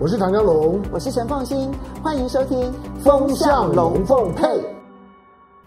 我是唐家龙，我是陈凤新，欢迎收听《风向龙凤配》。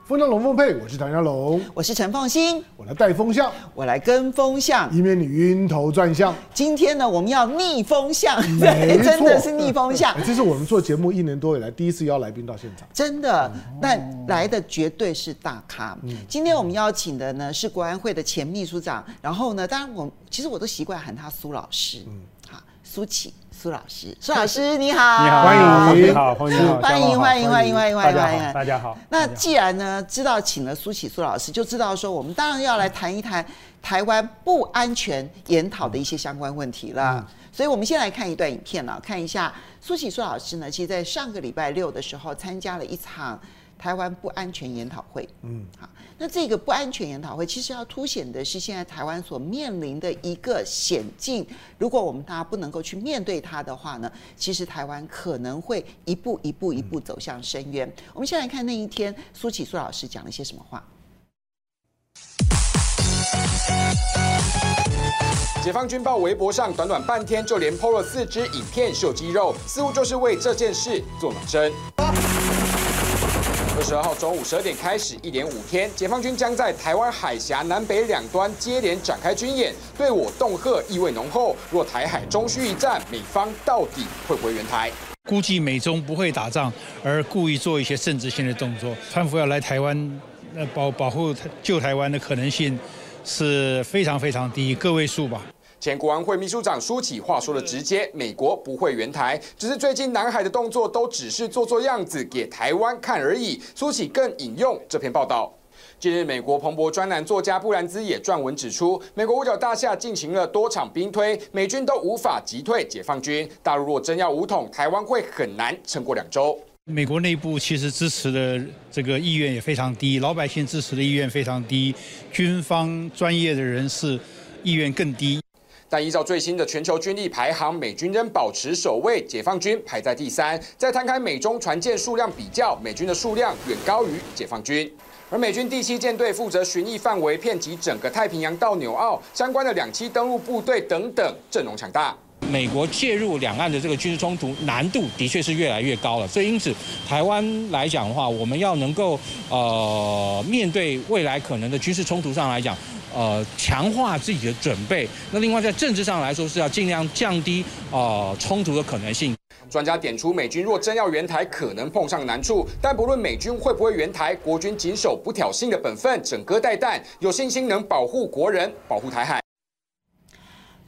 风向龙凤配，我是唐家龙，我是陈凤新，我来带风向，我来跟风向，以免你晕头转向。今天呢，我们要逆风向，对，真的是逆风向。这是我们做节目一年多以来第一次邀来宾到现场，真的，那来的绝对是大咖。今天我们邀请的呢是国安会的前秘书长，然后呢，当然我其实我都习惯喊他苏老师，嗯，好，苏起。苏老师，苏老师你好，你好，欢迎，你好，欢迎，欢迎，欢迎，欢迎，欢迎，欢迎，大家好，大家好。那既然呢，知道请了苏启苏老师，就知道说我们当然要来谈一谈台湾不安全研讨的一些相关问题了。所以，我们先来看一段影片了，看一下苏启苏老师呢，其实在上个礼拜六的时候参加了一场台湾不安全研讨会。嗯，好。那这个不安全研讨会其实要凸显的是现在台湾所面临的一个险境。如果我们大家不能够去面对它的话呢，其实台湾可能会一步一步一步走向深渊。我们先来看那一天苏启苏老师讲了些什么话。解放军报微博上短短半天就连 PO 了四支影片秀肌肉，似乎就是为这件事做暖身。二十二号中午十二点开始，一连五天，解放军将在台湾海峡南北两端接连展开军演，对我恫吓意味浓厚。若台海终须一战，美方到底会不会援台？估计美中不会打仗，而故意做一些政治性的动作。川普要来台湾，保保护救台湾的可能性是非常非常低，个位数吧。前国安会秘书长苏起话说的直接，美国不会援台，只是最近南海的动作都只是做做样子给台湾看而已。苏起更引用这篇报道。近日，美国彭博专栏作家布兰兹也撰文指出，美国五角大厦进行了多场兵推，美军都无法击退解放军。大陆若真要武统，台湾会很难撑过两周。美国内部其实支持的这个意愿也非常低，老百姓支持的意愿非常低，军方专业的人士意愿更低。但依照最新的全球军力排行，美军仍保持首位，解放军排在第三。再摊开美中船舰数量比较，美军的数量远高于解放军。而美军第七舰队负责巡弋范围，遍及整个太平洋到纽澳，相关的两栖登陆部队等等，阵容强大。美国介入两岸的这个军事冲突难度的确是越来越高了，所以因此台湾来讲的话，我们要能够呃面对未来可能的军事冲突上来讲。呃，强化自己的准备。那另外，在政治上来说，是要尽量降低呃冲突的可能性。专家点出，美军若真要援台，可能碰上难处。但不论美军会不会援台，国军谨守不挑衅的本分，整戈待旦，有信心能保护国人，保护台海。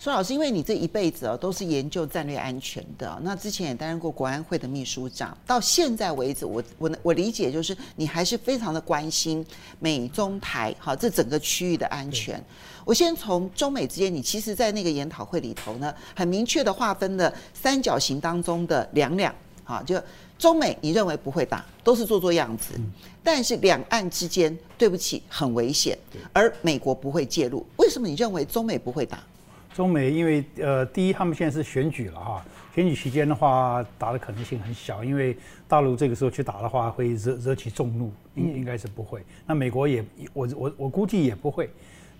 苏老师，因为你这一辈子哦都是研究战略安全的，那之前也担任过国安会的秘书长，到现在为止，我我我理解就是你还是非常的关心美中台好这整个区域的安全。我先从中美之间，你其实，在那个研讨会里头呢，很明确的划分了三角形当中的两两，好，就中美你认为不会打，都是做做样子，但是两岸之间对不起很危险，而美国不会介入，为什么你认为中美不会打？中美因为呃，第一他们现在是选举了哈，选举期间的话打的可能性很小，因为大陆这个时候去打的话会惹惹起众怒，应应该是不会。那美国也我我我估计也不会。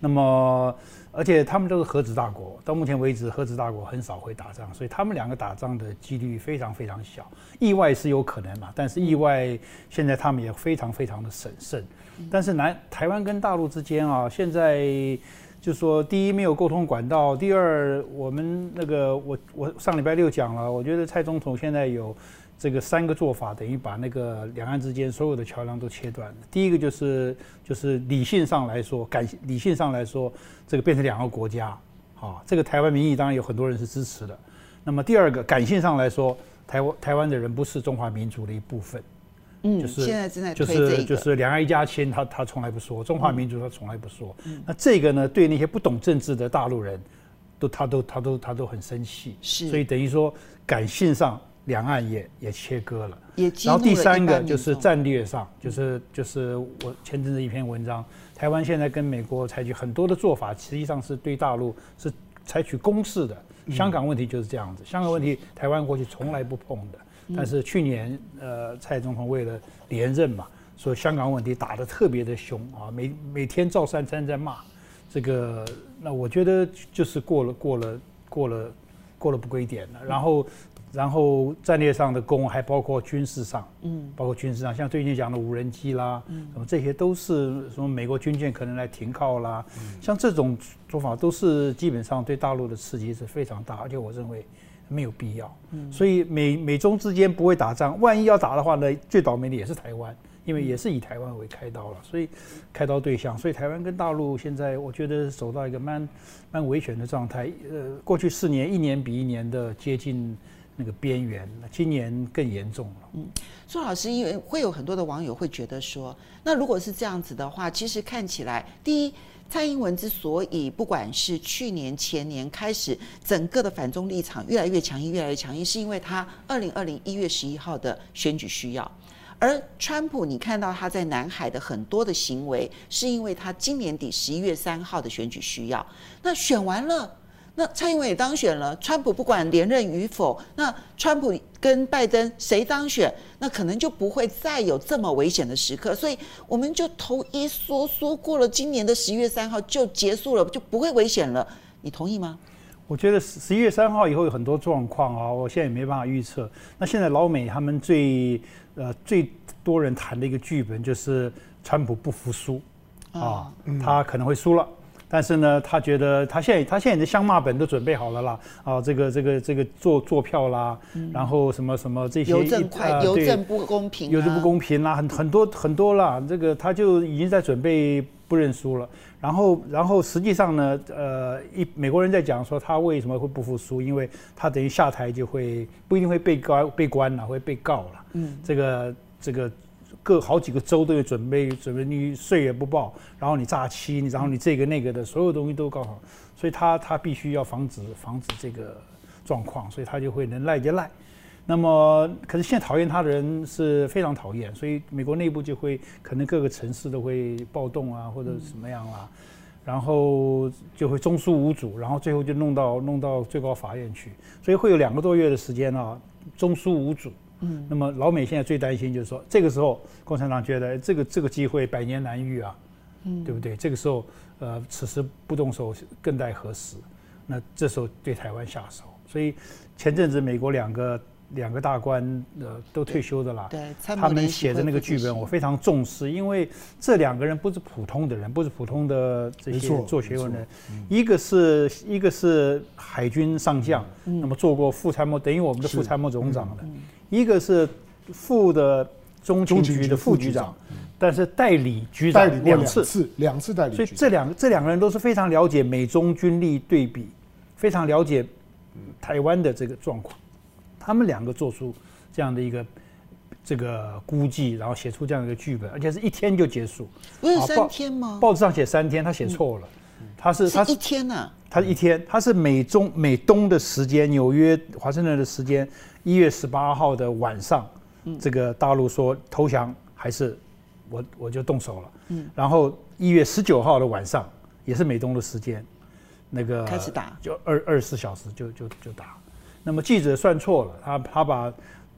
那么而且他们都是核子大国，到目前为止核子大国很少会打仗，所以他们两个打仗的几率非常非常小。意外是有可能嘛，但是意外现在他们也非常非常的审慎。但是南台湾跟大陆之间啊，现在。就说，第一没有沟通管道，第二我们那个我我上礼拜六讲了，我觉得蔡总统现在有这个三个做法，等于把那个两岸之间所有的桥梁都切断。第一个就是就是理性上来说，感理性上来说，这个变成两个国家，啊，这个台湾民意当然有很多人是支持的。那么第二个感性上来说，台湾台湾的人不是中华民族的一部分。嗯，就是现在正在推这就是就是两岸一家亲，他他从来不说中华民族，他从来不说。那这个呢，对那些不懂政治的大陆人，都他都他都他都很生气。是，所以等于说感性上两岸也也切割了。也。然后第三个就是战略上，就是就是我前阵子一篇文章，台湾现在跟美国采取很多的做法，实际上是对大陆是采取攻势的。香港问题就是这样子，香港问题台湾过去从来不碰的。但是去年，呃，蔡总统为了连任嘛，所以香港问题打得特别的凶啊，每每天照三餐在骂，这个，那我觉得就是过了过了过了过了不归点了。然后然后战略上的攻还包括军事上，嗯，包括军事上，像最近讲的无人机啦，嗯，什么这些都是什么美国军舰可能来停靠啦，嗯，像这种做法都是基本上对大陆的刺激是非常大，而且我认为没有必要。嗯，所以美美中之间不会打仗，万一要打的话呢，最倒霉的也是台湾。因为也是以台湾为开刀了，所以开刀对象，所以台湾跟大陆现在我觉得走到一个蛮 蛮危险的状态。呃，过去四年一年比一年的接近那个边缘，今年更严重了。嗯，苏老师，因为会有很多的网友会觉得说，那如果是这样子的话，其实看起来，第一，蔡英文之所以不管是去年前年开始整个的反中立场越来越强硬，越来越强硬，是因为他二零二零一月十一号的选举需要。而川普，你看到他在南海的很多的行为，是因为他今年底十一月三号的选举需要。那选完了，那蔡英文也当选了，川普不管连任与否，那川普跟拜登谁当选，那可能就不会再有这么危险的时刻。所以我们就头一缩缩过了今年的十一月三号就结束了，就不会危险了。你同意吗？我觉得十一月三号以后有很多状况啊，我现在也没办法预测。那现在老美他们最呃最多人谈的一个剧本就是川普不服输啊，他可能会输了，但是呢，他觉得他现在他现在的香骂本都准备好了啦啊，这个这个这个做做票啦，然后什么什么这些邮政快邮政不公平，邮政不公平啦，很很多很多啦，这个他就已经在准备不认输了。然后，然后实际上呢，呃，一美国人在讲说他为什么会不服输，因为他等于下台就会不一定会被告被关了，会被告了。嗯，这个这个各好几个州都有准备准备，你税也不报，然后你诈欺，然后你这个那个的所有东西都搞好，所以他他必须要防止防止这个状况，所以他就会能赖就赖。那么，可是现在讨厌他的人是非常讨厌，所以美国内部就会可能各个城市都会暴动啊，或者什么样啦，然后就会中枢无主，然后最后就弄到弄到最高法院去，所以会有两个多月的时间啊，中枢无主。嗯。那么老美现在最担心就是说，这个时候共产党觉得这个这个机会百年难遇啊，嗯，对不对？这个时候，呃，此时不动手更待何时？那这时候对台湾下手，所以前阵子美国两个。两个大官呃都退休的啦，对，他们写的那个剧本我非常重视，因为这两个人不是普通的人，不是普通的这些做学问的人，一个是一个是海军上将，那么做过副参谋，等于我们的副参谋总长的，一个是副的中情局的副局长，但是代理局长两次，两次代理，所以这两个这两个人都是非常了解美中军力对比，非常了解台湾的这个状况。他们两个做出这样的一个这个估计，然后写出这样一个剧本，而且是一天就结束。不是三天吗？报纸上写三天，他写错了。他是他是一天呢？他是一天，他是美中美东的时间，纽约华盛顿的时间，一月十八号的晚上，这个大陆说投降还是我我就动手了。嗯，然后一月十九号的晚上也是美东的时间，那个开始打，就二二十四小时就就就打。那么记者算错了，他他把，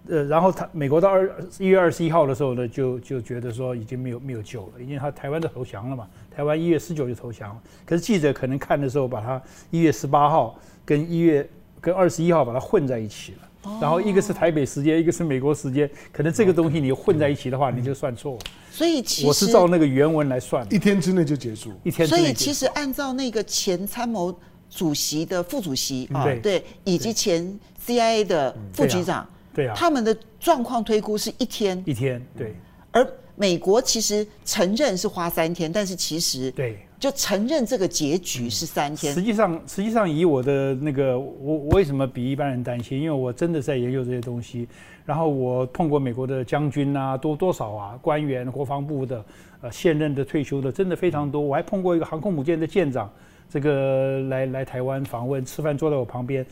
呃，然后他美国到二一月二十一号的时候呢，就就觉得说已经没有没有救了，因为他台湾都投降了嘛，台湾一月十九就投降了，可是记者可能看的时候把他一月十八号跟一月跟二十一号把它混在一起了，然后一个是台北时间，一个是美国时间，可能这个东西你混在一起的话，你就算错。所以其实我是照那个原文来算，一天之内就结束，一天之内。所以其实按照那个前参谋。主席的副主席啊，对，以及前 CIA 的副局长，对啊，他们的状况推估是一天，一天，对。而美国其实承认是花三天，但是其实对，就承认这个结局是三天。实际上，实际上以我的那个，我我为什么比一般人担心？因为我真的在研究这些东西，然后我碰过美国的将军啊，多多少啊，官员、国防部的，呃，现任的、退休的，真的非常多。我还碰过一个航空母舰的舰长。这个来来台湾访问，吃饭坐在我旁边，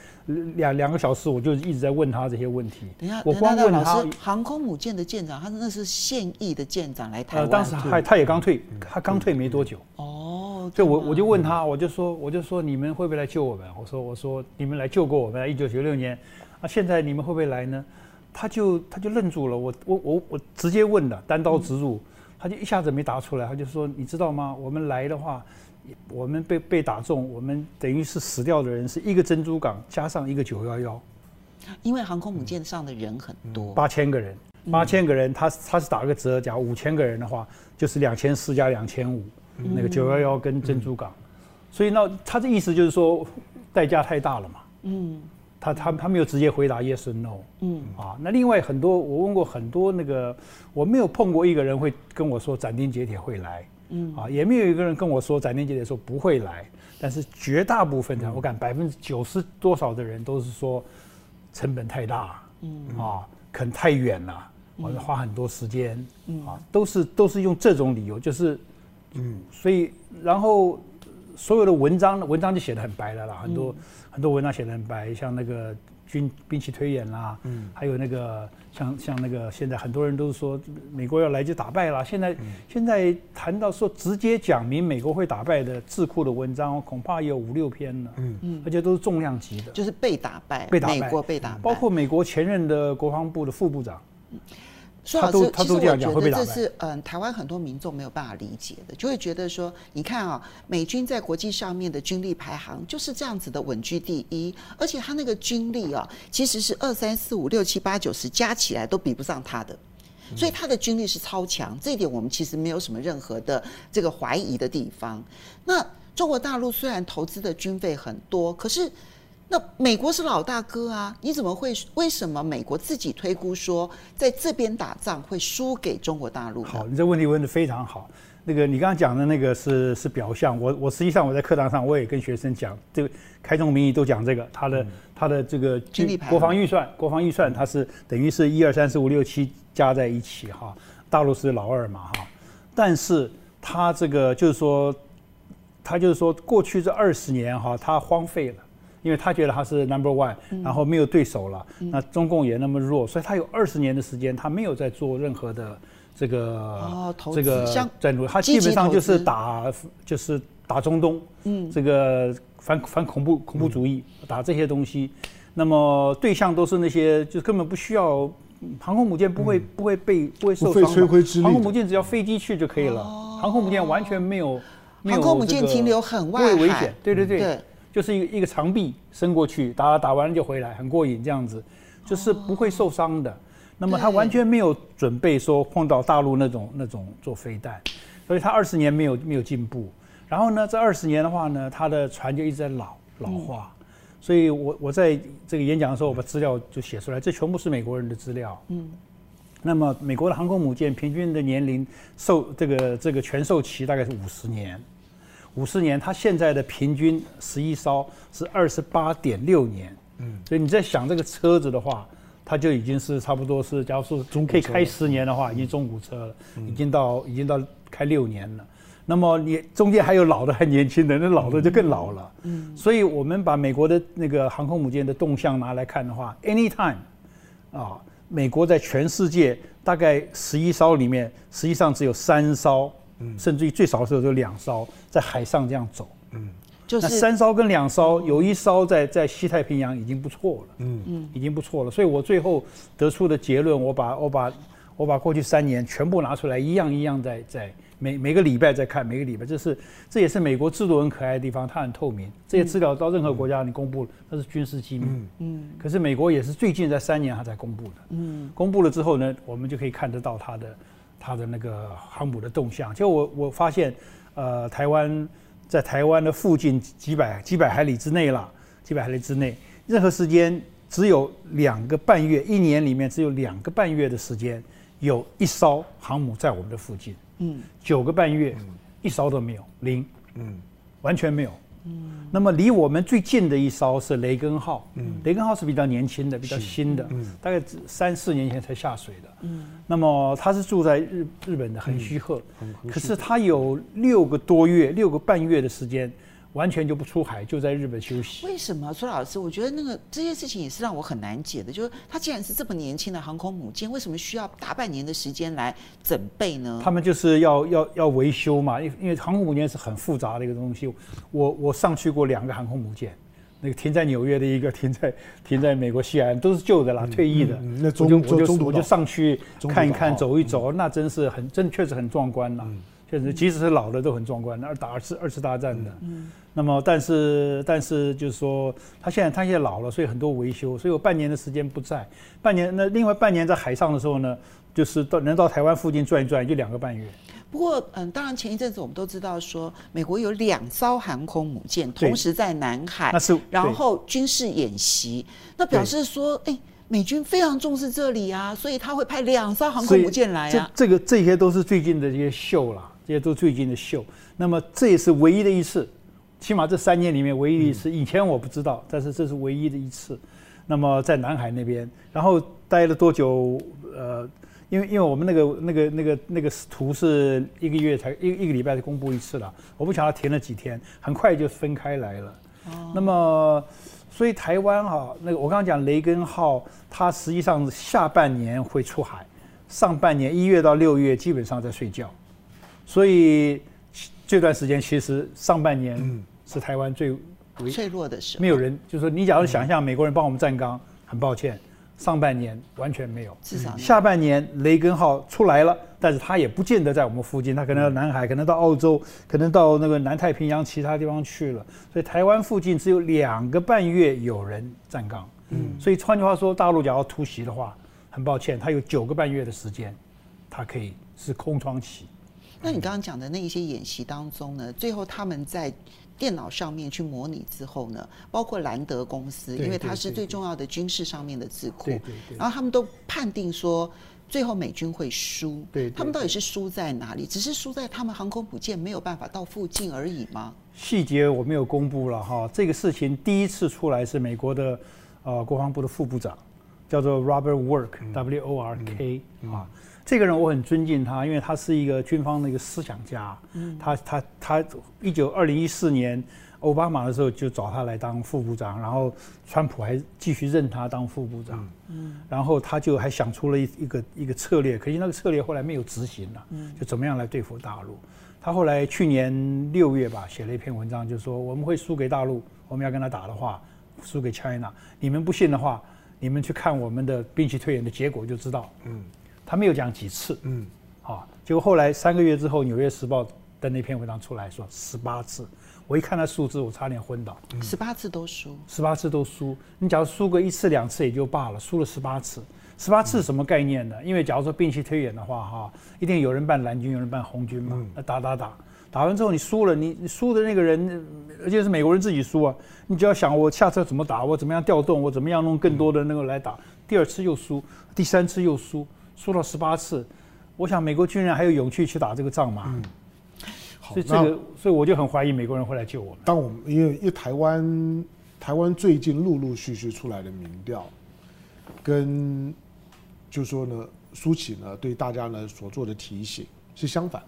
两两个小时，我就一直在问他这些问题。等一下，我光问他，航空母舰的舰长，他那是现役的舰长来台湾。呃，当时还他也刚退，他刚退没多久。哦，所以我我就问他，我就说我就说你们会不会来救我们？我说我说你们来救过我们，一九九六年，啊，现在你们会不会来呢？他就他就愣住了，我我我我直接问的，单刀直入，他就一下子没答出来，他就说你知道吗？我们来的话。我们被被打中，我们等于是死掉的人是一个珍珠港加上一个九幺幺，因为航空母舰上的人很多，八千个人，八千个人，他他是打了个折，假如五千个人的话，就是两千四加两千五，那个九幺幺跟珍珠港，所以那他的意思就是说代价太大了嘛，嗯。他他他没有直接回答 yes or no，嗯。啊，那另外很多我问过很多那个，我没有碰过一个人会跟我说斩钉截铁会来，嗯。啊，也没有一个人跟我说斩钉截铁说不会来，但是绝大部分的，我感百分之九十多少的人都是说成本太大，嗯。啊，可能太远了，或者花很多时间，嗯。啊，都是都是用这种理由，就是，嗯，所以然后所有的文章文章就写的很白了啦，很多。很多文章写的很白，像那个军兵器推演啦，嗯，还有那个像像那个现在很多人都是说美国要来就打败了。现在、嗯、现在谈到说直接讲明美国会打败的智库的文章，恐怕也有五六篇了，嗯。嗯，而且都是重量级的，就是被打败，被打败，美国被打败，包括美国前任的国防部的副部长。嗯他都他都这样讲，会被打败。这是嗯，台湾很多民众没有办法理解的，就会觉得说，你看啊，美军在国际上面的军力排行就是这样子的稳居第一，而且他那个军力啊，其实是二三四五六七八九十加起来都比不上他的，所以他的军力是超强，这一点我们其实没有什么任何的这个怀疑的地方。那中国大陆虽然投资的军费很多，可是。那美国是老大哥啊，你怎么会？为什么美国自己推估说在这边打仗会输给中国大陆？好，你这问题问的非常好。那个你刚刚讲的那个是是表象，我我实际上我在课堂上我也跟学生讲，这个开宗明义都讲这个，他的、嗯、他的这个军力国防预算，国防预算它是等于是一二三四五六七加在一起哈，大陆是老二嘛哈，但是他这个就是说，他就是说过去这二十年哈，他荒废了。因为他觉得他是 number one，然后没有对手了，嗯、那中共也那么弱，所以他有二十年的时间，他没有在做任何的这个、哦、这个战略，他基本上就是打就是打中东，嗯，这个反反恐怖恐怖主义，嗯、打这些东西，那么对象都是那些就根本不需要航空母舰不会、嗯、不会被不会受伤，航空母舰只要飞机去就可以了，哦、航空母舰完全没有，没有、这个、航空母舰停留很外海，不会危险，对对对。对就是一个一个长臂伸过去，打打完了就回来，很过瘾这样子，就是不会受伤的。那么他完全没有准备说碰到大陆那种那种做飞弹，所以他二十年没有没有进步。然后呢，这二十年的话呢，他的船就一直在老老化。所以我我在这个演讲的时候，我把资料就写出来，这全部是美国人的资料。嗯。那么美国的航空母舰平均的年龄寿这个这个全寿期大概是五十年。五十年，它现在的平均十一艘是二十八点六年，嗯，所以你在想这个车子的话，它就已经是差不多是，假如说可以开十年的话，已经中古车了，已经到已经到开六年了。那么你中间还有老的，还年轻的，那老的就更老了。嗯，所以我们把美国的那个航空母舰的动向拿来看的话，anytime，啊，美国在全世界大概十一艘里面，实际上只有三艘。甚至于最少的时候就两艘在海上这样走，嗯，就是那三艘跟两艘，有一艘在在西太平洋已经不错了，嗯。嗯，已经不错了。所以我最后得出的结论，我把我把我把过去三年全部拿出来，一样一样在在每每个礼拜在看，每个礼拜，这是这也是美国制度很可爱的地方，它很透明，这些资料到任何国家你公布了，它是军事机密，嗯，可是美国也是最近在三年它才公布的，嗯，公布了之后呢，我们就可以看得到它的。它的那个航母的动向，就我我发现，呃，台湾在台湾的附近几百几百海里之内了，几百海里之内，任何时间只有两个半月，一年里面只有两个半月的时间，有一艘航母在我们的附近，嗯，九个半月，一艘都没有，零，嗯，完全没有。嗯，那么离我们最近的一艘是雷根号，嗯，雷根号是比较年轻的，比较新的，嗯，大概三四年前才下水的，嗯，那么它是住在日日本的横须贺，嗯，可是它有六个多月，六个半月的时间。完全就不出海，就在日本休息。为什么，苏老师？我觉得那个这件事情也是让我很难解的。就是他既然是这么年轻的航空母舰，为什么需要大半年的时间来准备呢？他们就是要要要维修嘛，因因为航空母舰是很复杂的一个东西。我我上去过两个航空母舰，那个停在纽约的一个，停在停在美国西海岸，都是旧的啦，嗯、退役的。嗯、那中我就我就我就上去看一看，走一走，嗯、那真是很真确实很壮观呐。确实，即使是老的都很壮观。那打二次二次大战的。嗯那么，但是但是就是说，他现在他现在老了，所以很多维修，所以我半年的时间不在。半年那另外半年在海上的时候呢，就是到能到台湾附近转一转，就两个半月。不过，嗯，当然前一阵子我们都知道说，美国有两艘航空母舰同时在南海，那是然后军事演习，那表示说，哎，美军非常重视这里啊，所以他会派两艘航空母舰来啊。这这个这些都是最近的这些秀啦，这些都是最近的秀。那么这也是唯一的一次。起码这三年里面唯一的一次，以前我不知道，但是这是唯一的一次。那么在南海那边，然后待了多久？呃，因为因为我们那个那个那个那个图是一个月才一一个礼拜才公布一次了，我不晓得停了几天，很快就分开来了。哦。那么，所以台湾哈，那个我刚刚讲雷根号，它实际上下半年会出海，上半年一月到六月基本上在睡觉，所以这段时间其实上半年。嗯是台湾最脆弱的时候，没有人，就是说，你假如想象美国人帮我们站岗，很抱歉，上半年完全没有，至少下半年雷根号出来了，但是他也不见得在我们附近，他可能到南海，可能到澳洲，可能到那个南太平洋其他地方去了，所以台湾附近只有两个半月有人站岗，嗯，所以换句话说，大陆假如要突袭的话，很抱歉，他有九个半月的时间，他可以是空窗期。那你刚刚讲的那一些演习当中呢，最后他们在。电脑上面去模拟之后呢，包括兰德公司，因为它是最重要的军事上面的智库，然后他们都判定说，最后美军会输。对，他们到底是输在哪里？只是输在他们航空母舰没有办法到附近而已吗？细节我没有公布了哈。这个事情第一次出来是美国的呃国防部的副部长，叫做 Robert Work，W O R K 啊。这个人我很尊敬他，因为他是一个军方的一个思想家。嗯，他他他，一九二零一四年奥巴马的时候就找他来当副部长，然后川普还继续任他当副部长。嗯，然后他就还想出了一一个一个策略，可惜那个策略后来没有执行了。嗯，就怎么样来对付大陆。他后来去年六月吧，写了一篇文章，就说我们会输给大陆，我们要跟他打的话，输给 China。你们不信的话，你们去看我们的兵器推演的结果就知道。嗯。他没有讲几次，嗯，好，结果后来三个月之后，《纽约时报》的那篇文章出来说十八次，我一看那数字，我差点昏倒。十八次都输，十八次都输。你假如输个一次两次也就罢了，输了十八次，十八次什么概念呢？因为假如说兵棋推演的话，哈，一定有人扮蓝军，有人扮红军嘛，那打打打，打完之后你输了，你你输的那个人，而且是美国人自己输啊，你就要想我下次怎么打，我怎么样调动，我怎么样弄更多的那个来打，第二次又输，第三次又输。输了十八次，我想美国军人还有勇气去打这个仗吗？嗯，好，所以这个，所以我就很怀疑美国人会来救我们。当我们因为因为台湾台湾最近陆陆续续出来的民调，跟就说呢，苏启呢对大家呢所做的提醒是相反，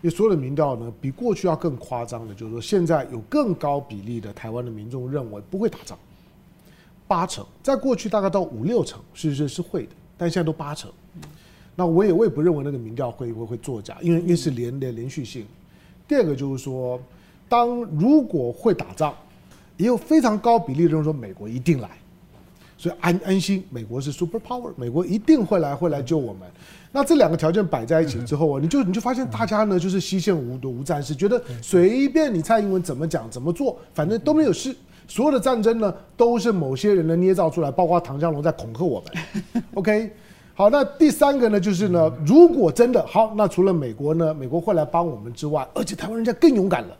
因为所有的民调呢比过去要更夸张的，就是说现在有更高比例的台湾的民众认为不会打仗，八成，在过去大概到五六成，是是是会的。但现在都八成，那我也我也不认为那个民调会会会作假，因为因为是连连连续性。第二个就是说，当如果会打仗，也有非常高比例的人说美国一定来，所以安安心，美国是 super power，美国一定会来会来救我们。那这两个条件摆在一起之后啊，你就你就发现大家呢就是西线无无战事，觉得随便你蔡英文怎么讲怎么做，反正都没有事。所有的战争呢，都是某些人呢捏造出来，包括唐江龙在恐吓我们。OK，好，那第三个呢，就是呢，如果真的好，那除了美国呢，美国会来帮我们之外，而且台湾人家更勇敢了，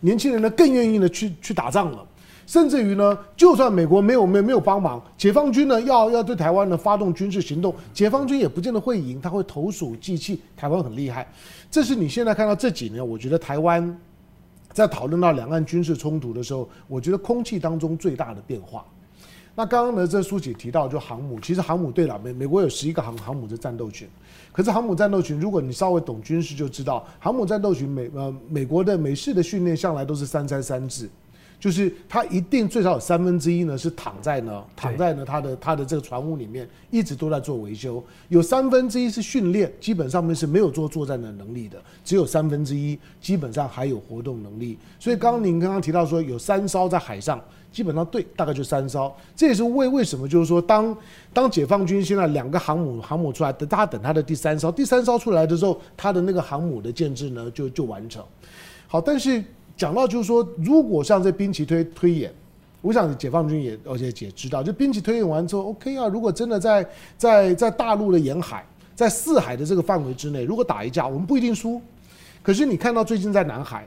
年轻人呢更愿意呢去去打仗了，甚至于呢，就算美国没有没有没有帮忙，解放军呢要要对台湾呢发动军事行动，解放军也不见得会赢，他会投鼠忌器，台湾很厉害。这是你现在看到这几年，我觉得台湾。在讨论到两岸军事冲突的时候，我觉得空气当中最大的变化。那刚刚呢，这书姐提到就航母，其实航母对了，美美国有十一个航航母的战斗群，可是航母战斗群，如果你稍微懂军事就知道，航母战斗群美呃美国的美式的训练向来都是三三三制。就是他一定最少有三分之一呢是躺在呢躺在呢他的他的这个船坞里面，一直都在做维修。有三分之一是训练，基本上面是没有做作战的能力的。只有三分之一基本上还有活动能力。所以刚刚您刚刚提到说有三艘在海上，基本上对，大概就三艘。这也是为为什么就是说当当解放军现在两个航母航母出来，等他等他的第三艘，第三艘出来的时候，他的那个航母的建制呢就就完成。好，但是。讲到就是说，如果像这兵棋推推演，我想解放军也而且也知道，就兵棋推演完之后，OK 啊，如果真的在在在大陆的沿海，在四海的这个范围之内，如果打一架，我们不一定输。可是你看到最近在南海，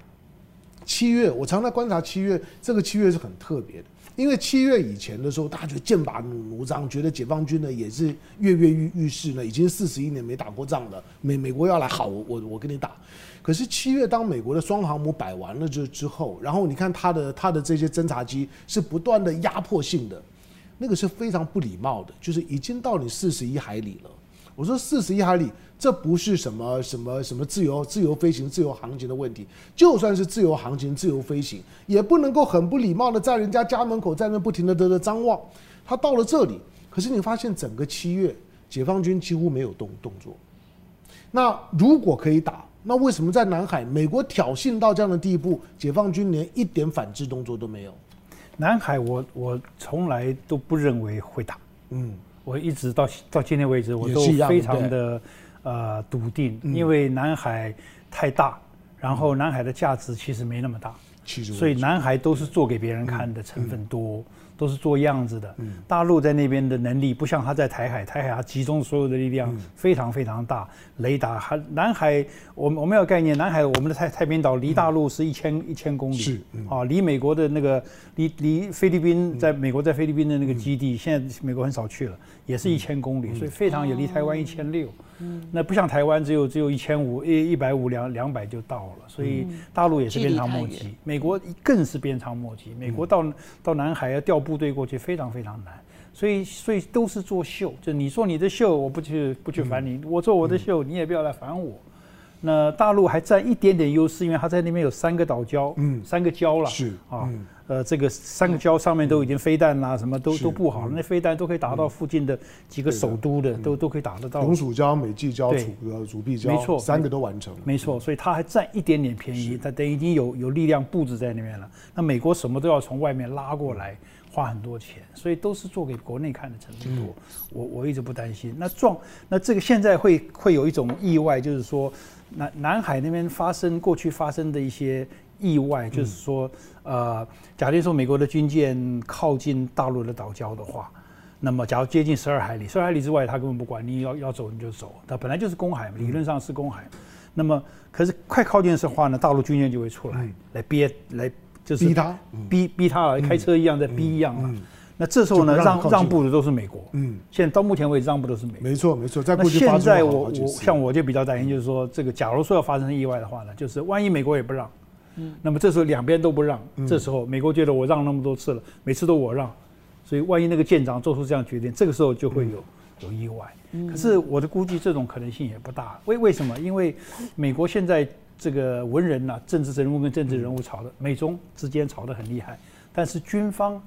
七月，我常在观察七月，这个七月是很特别的。因为七月以前的时候，大家觉得剑拔弩弩张，觉得解放军呢也是跃跃欲欲试呢，已经四十一年没打过仗了。美美国要来，好，我我我跟你打。可是七月当美国的双航母摆完了之之后，然后你看他的他的这些侦察机是不断的压迫性的，那个是非常不礼貌的，就是已经到你四十一海里了。我说四十一海里，这不是什么什么什么自由自由飞行、自由航行的问题。就算是自由航行、自由飞行，也不能够很不礼貌的在人家家门口在那不停的的的张望。他到了这里，可是你发现整个七月，解放军几乎没有动动作。那如果可以打，那为什么在南海，美国挑衅到这样的地步，解放军连一点反制动作都没有？南海我，我我从来都不认为会打。嗯。我一直到到今天为止，我都非常的呃笃定，因为南海太大，然后南海的价值其实没那么大，所以南海都是做给别人看的成分多。都是做样子的。大陆在那边的能力不像他在台海，台海他集中所有的力量非常非常大。雷达还南海，我们我们要概念，南海我们的太太平岛离大陆是一千一千公里，是啊，离美国的那个离离菲律宾，在美国在菲律宾的那个基地，现在美国很少去了，也是一千公里，所以非常远，离台湾一千六。嗯，那不像台湾只有只有一千五一一百五两两百就到了，所以大陆也是鞭长莫及，美国更是鞭长莫及。美国到到南海要调部队过去非常非常难，所以所以都是作秀，就你做你的秀，我不去不去烦你，我做我的秀，你也不要来烦我。那大陆还占一点点优势，因为它在那边有三个岛礁，嗯，三个礁了，是啊。呃，这个三个礁上面都已经飞弹啦，什么都都布好了，那飞弹都可以打到附近的几个首都的，都都可以打得到。龙蜀礁、美济礁、主主碧礁，没错，三个都完成了。没错，所以它还占一点点便宜，它等于已经有有力量布置在那边了。那美国什么都要从外面拉过来，花很多钱，所以都是做给国内看的程度多。我我一直不担心。那撞，那这个现在会会有一种意外，就是说南南海那边发生过去发生的一些。意外就是说，呃，假定说美国的军舰靠近大陆的岛礁的话，那么假如接近十二海里，十二海里之外他根本不管，你要要走你就走，它本来就是公海，理论上是公海。那么可是快靠近的话呢，大陆军舰就会出来来憋来，就是逼他，逼逼他了，开车一样在逼一样了。那这时候呢，让让步的都是美国。嗯，现在到目前为止让步都是美国。没错没错，在那现在我我像我就比较担心，就是说这个假如说要发生意外的话呢，就是万一美国也不让。那么这时候两边都不让，这时候美国觉得我让那么多次了，每次都我让，所以万一那个舰长做出这样决定，这个时候就会有有意外。可是我的估计这种可能性也不大。为为什么？因为美国现在这个文人呐、啊，政治人物跟政治人物吵的，美中之间吵得很厉害，但是军方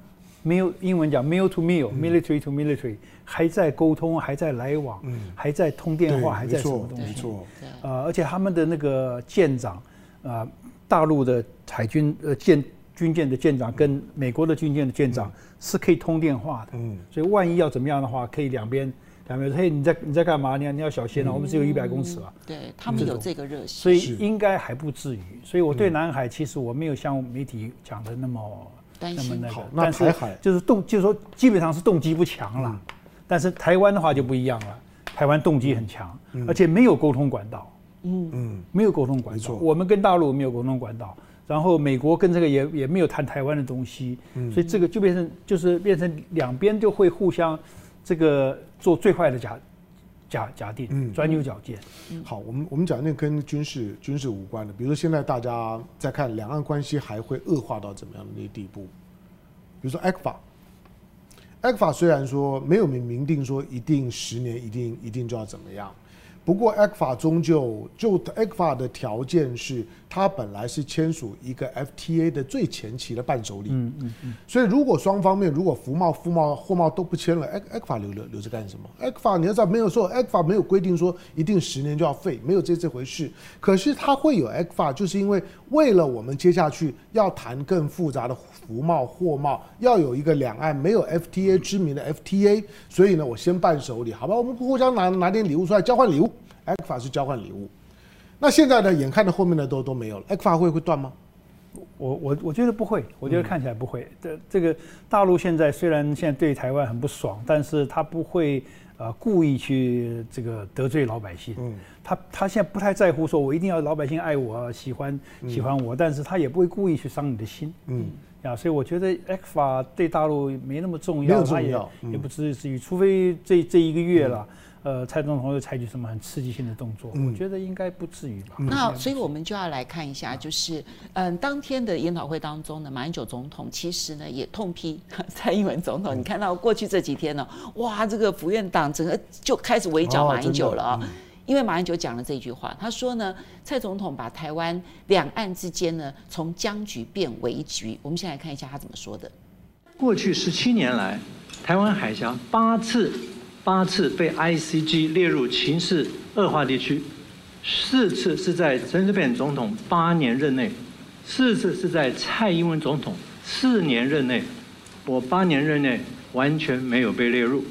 没有英文讲 mil to mil，military to military，还在沟通，还在来往，还在通电话，还在什么东西？没错，呃，而且他们的那个舰长啊。大陆的海军呃舰军舰的舰长跟美国的军舰的舰长是可以通电话的，嗯，所以万一要怎么样的话，可以两边两边说，嘿，你在你在干嘛？你要你要小心啊，我们只有一百公尺啊。对，他们有这个热心，所以应该还不至于。所以我对南海其实我没有像媒体讲的那么那么那个，但是就是动就是说基本上是动机不强了。但是台湾的话就不一样了，台湾动机很强，而且没有沟通管道。嗯。嗯，没有沟通管道，没错，我们跟大陆没有沟通管道，然后美国跟这个也也没有谈台湾的东西，嗯，所以这个就变成就是变成两边就会互相这个做最坏的假假假定，嗯，钻牛角尖。好，我们我们讲那跟军事军事无关的，比如说现在大家在看两岸关系还会恶化到怎么样的那地步？比如说 ECFA，ECFA 虽然说没有明明定说一定十年一定一定就要怎么样。不过，ECFA 终究就 ECFA 的条件是，它本来是签署一个 FTA 的最前期的伴手礼。嗯嗯嗯。所以，如果双方面如果服贸、副贸、货贸都不签了，ECFA 留留留着干什么？ECFA 你要知道，没有说 ECFA 没有规定说一定十年就要废，没有这这回事。可是它会有 ECFA，就是因为为了我们接下去要谈更复杂的服贸、货贸，要有一个两岸没有 FTA 知名的 FTA，所以呢，我先伴手礼，好吧？我们互相拿拿点礼物出来交换礼物。ECFA 是交换礼物，那现在呢？眼看着后面的都都没有了，ECFA 会会断吗？我我我觉得不会，我觉得看起来不会。这、这个大陆现在虽然现在对台湾很不爽，但是他不会呃故意去这个得罪老百姓。嗯，他他现在不太在乎说，我一定要老百姓爱我、喜欢喜欢我，嗯、但是他也不会故意去伤你的心。嗯，啊，所以我觉得 ECFA 对大陆没那么重要，他也、嗯、也不至于，除非这这一个月了。嗯呃，蔡总统又采取什么很刺激性的动作？嗯、我觉得应该不至于吧。那所以我们就要来看一下，就是嗯，当天的研讨会当中呢，马英九总统其实呢也痛批 蔡英文总统。嗯、你看到过去这几天呢，哇，这个府院党整个就开始围剿马英九了啊、哦，哦嗯、因为马英九讲了这句话，他说呢，蔡总统把台湾两岸之间呢从僵局变危局。我们先来看一下他怎么说的。过去十七年来，台湾海峡八次。八次被 ICG 列入情势恶化地区，四次是在陈水扁总统八年任内，四次是在蔡英文总统四年任内，我八年任内完全没有被列入。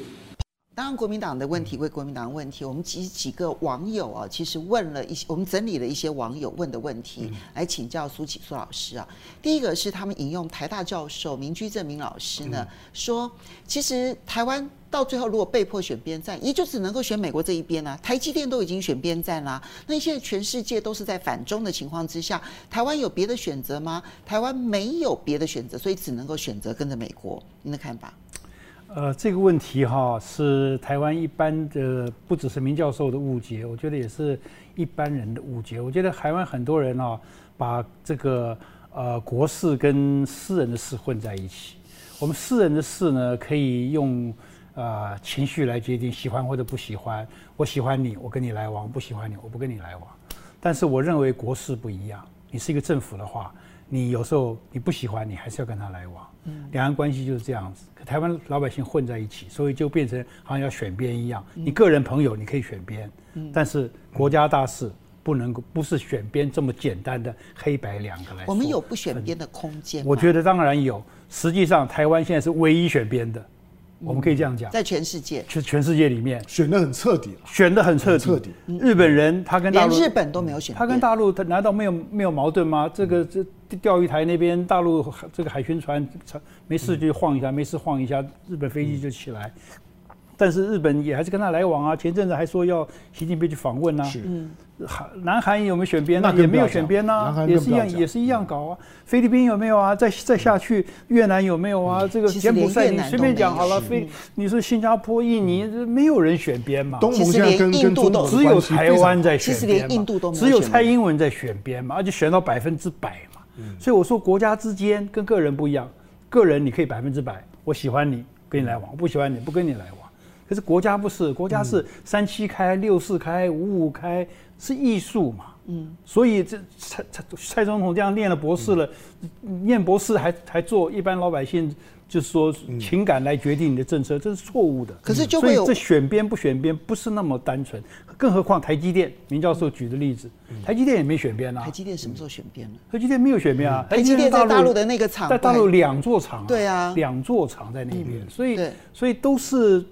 当然，国民党的问题归国民党的问题，我们几几个网友啊，其实问了一些，我们整理了一些网友问的问题来请教苏启苏老师啊。第一个是他们引用台大教授明居正明老师呢说，其实台湾到最后如果被迫选边站，也就只能够选美国这一边啊。台积电都已经选边站啦，那现在全世界都是在反中的情况之下，台湾有别的选择吗？台湾没有别的选择，所以只能够选择跟着美国。您的看法？呃，这个问题哈是台湾一般的，不只是明教授的误解，我觉得也是一般人的误解。我觉得台湾很多人啊，把这个呃国事跟私人的事混在一起。我们私人的事呢，可以用、呃、情绪来决定，喜欢或者不喜欢。我喜欢你，我跟你来往；不喜欢你，我不跟你来往。但是我认为国事不一样。你是一个政府的话，你有时候你不喜欢，你还是要跟他来往。嗯，两岸关系就是这样子，可台湾老百姓混在一起，所以就变成好像要选边一样。你个人朋友你可以选边，嗯，但是国家大事不能够不是选边这么简单的黑白两个来。我们有不选边的空间？我觉得当然有。实际上，台湾现在是唯一选边的。我们可以这样讲，在全世界，全全世界里面选的很彻底，选的很彻底。彻底。日本人他跟大陆，连日本都没有选，他跟大陆他难道没有没有矛盾吗？这个这钓鱼台那边大陆这个海巡船没事就晃一下，没事晃一下，日本飞机就起来。但是日本也还是跟他来往啊，前阵子还说要习近平去访问啊。是。韩南韩有没有选边呢？也没有选边呢，也是一样，也是一样搞啊。菲律宾有没有啊？再再下去，越南有没有啊？这个柬埔寨你随便讲好了。菲，你说新加坡、印尼，没有人选边嘛？东盟现在跟印度都只有台湾在选边嘛？其实连印度都没有。只有蔡英文在选边嘛？而且选到百分之百嘛。所以我说国家之间跟个人不一样，个人你可以百分之百，我喜欢你跟你来往，我不喜欢你不跟你来往。可是国家不是，国家是三七开、六四开、五五开。是艺术嘛？嗯，所以这蔡蔡蔡总统这样念了博士了，嗯、念博士还还做一般老百姓，就是说情感来决定你的政策，嗯、这是错误的。可是就会有所以这选边不选边不是那么单纯，更何况台积电，明教授举的例子，嗯、台积电也没选边啊。台积电什么时候选边了？台积电没有选边啊。台积电在大陆的那个厂，在大陆两座厂、啊，对啊，两座厂在那边，嗯、所以对。所以都是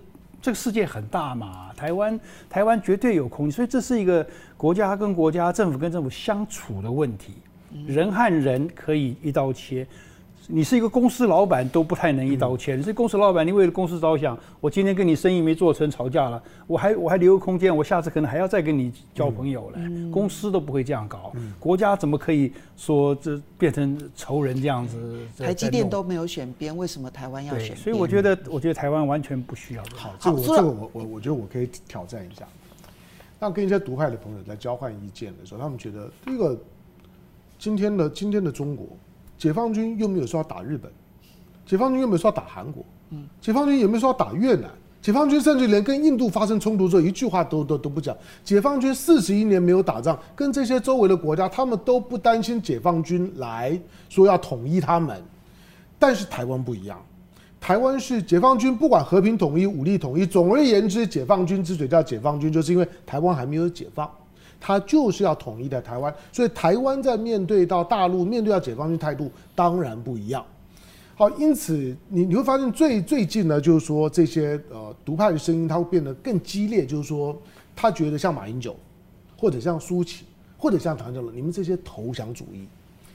这个世界很大嘛，台湾台湾绝对有空间，所以这是一个。国家跟国家、政府跟政府相处的问题，人和人可以一刀切。你是一个公司老板都不太能一刀切。你是公司老板，你为了公司着想，我今天跟你生意没做成，吵架了，我还我还留个空间，我下次可能还要再跟你交朋友嘞。公司都不会这样搞，国家怎么可以说这变成仇人这样子？台积电都没有选边，为什么台湾要选？所以我觉得，我觉得台湾完全不需要。好，这个我这个我我我觉得我可以挑战一下。那跟一些独派的朋友在交换意见的时候，他们觉得这个今天的今天的中国，解放军又没有说要打日本，解放军又没有说要打韩国，嗯，解放军也没有说要打越南？解放军甚至连跟印度发生冲突之后，一句话都都都不讲。解放军四十一年没有打仗，跟这些周围的国家，他们都不担心解放军来说要统一他们，但是台湾不一样。台湾是解放军，不管和平统一、武力统一，总而言之，解放军之所以叫解放军，就是因为台湾还没有解放，他就是要统一的台湾。所以台湾在面对到大陆、面对到解放军态度当然不一样。好，因此你你会发现最最近呢，就是说这些呃独派的声音，它会变得更激烈，就是说他觉得像马英九，或者像苏起，或者像唐教授，你们这些投降主义，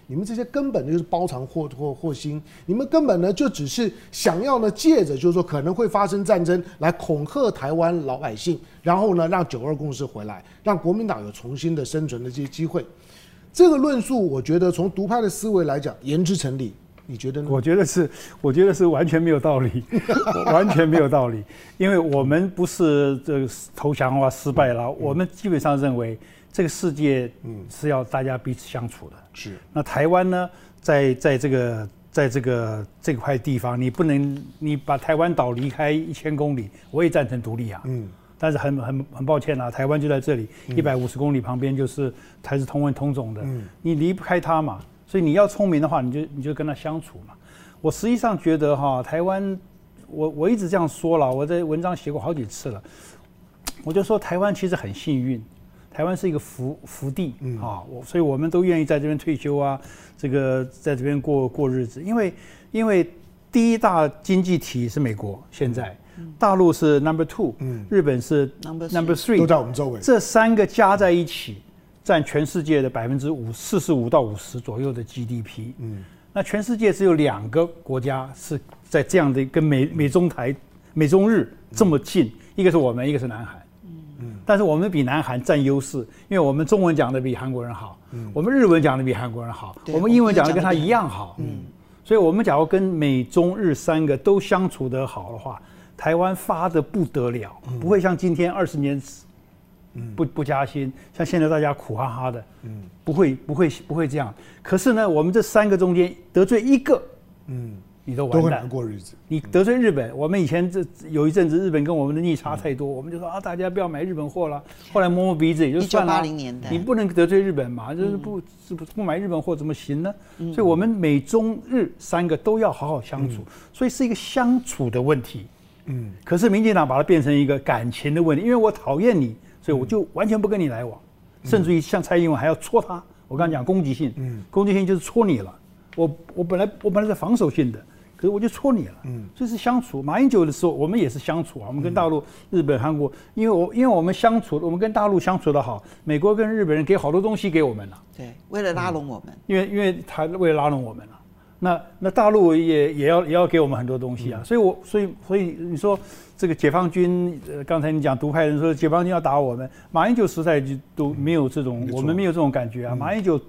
你们这些根本就是包藏祸祸祸心，你们根本呢就只是想要呢借着就是说可能会发生战争来恐吓台湾老百姓，然后呢让九二共识回来，让国民党有重新的生存的这些机会。这个论述，我觉得从独派的思维来讲，言之成理。你觉得呢？我觉得是，我觉得是完全没有道理，完全没有道理。因为我们不是这个投降啊，失败了，嗯、我们基本上认为这个世界嗯是要大家彼此相处的。是。那台湾呢，在在这个在这个这块地方，你不能你把台湾岛离开一千公里，我也赞成独立啊。嗯。但是很很很抱歉啊，台湾就在这里，一百五十公里旁边就是台是同文同种的，嗯、你离不开它嘛。所以你要聪明的话，你就你就跟他相处嘛。我实际上觉得哈，台湾，我我一直这样说了，我在文章写过好几次了。我就说台湾其实很幸运，台湾是一个福福地啊，我所以我们都愿意在这边退休啊，这个在这边过过日子。因为因为第一大经济体是美国，现在。大陆是 number two，日本是 number number three，都在我们周围。这三个加在一起。占全世界的百分之五四十五到五十左右的 GDP，嗯，那全世界只有两个国家是在这样的跟美美中台美中日这么近，一个是我们，一个是南韩，嗯，但是我们比南韩占优势，因为我们中文讲的比韩国人好，嗯，我们日文讲的比韩国人好，我们英文讲的跟他一样好，嗯，所以我们假如跟美中日三个都相处得好的话，台湾发的不得了，不会像今天二十年。不不加薪，像现在大家苦哈哈的，嗯，不会不会不会这样。可是呢，我们这三个中间得罪一个，嗯，你都完蛋，都很难过日子。你得罪日本，我们以前这有一阵子日本跟我们的逆差太多，我们就说啊，大家不要买日本货了。后来摸摸鼻子也就算了。一九八零年代，你不能得罪日本嘛，就是不是不不买日本货怎么行呢？所以我们美中日三个都要好好相处，所以是一个相处的问题。嗯，可是民进党把它变成一个感情的问题，因为我讨厌你。所以我就完全不跟你来往，甚至于像蔡英文还要戳他。我刚刚讲攻击性，攻击性就是戳你了。我我本来我本来是防守性的，可是我就戳你了。嗯，这是相处。马英九的时候，我们也是相处啊。我们跟大陆、日本、韩国，因为我因为我们相处，我们跟大陆相处的好，美国跟日本人给好多东西给我们了。对，为了拉拢我们。因为因为他为了拉拢我们了。那那大陆也也要也要给我们很多东西啊。所以我所以所以你说。这个解放军，呃，刚才你讲独派人说解放军要打我们，马英九时代就都没有这种，我们没有这种感觉啊。马英九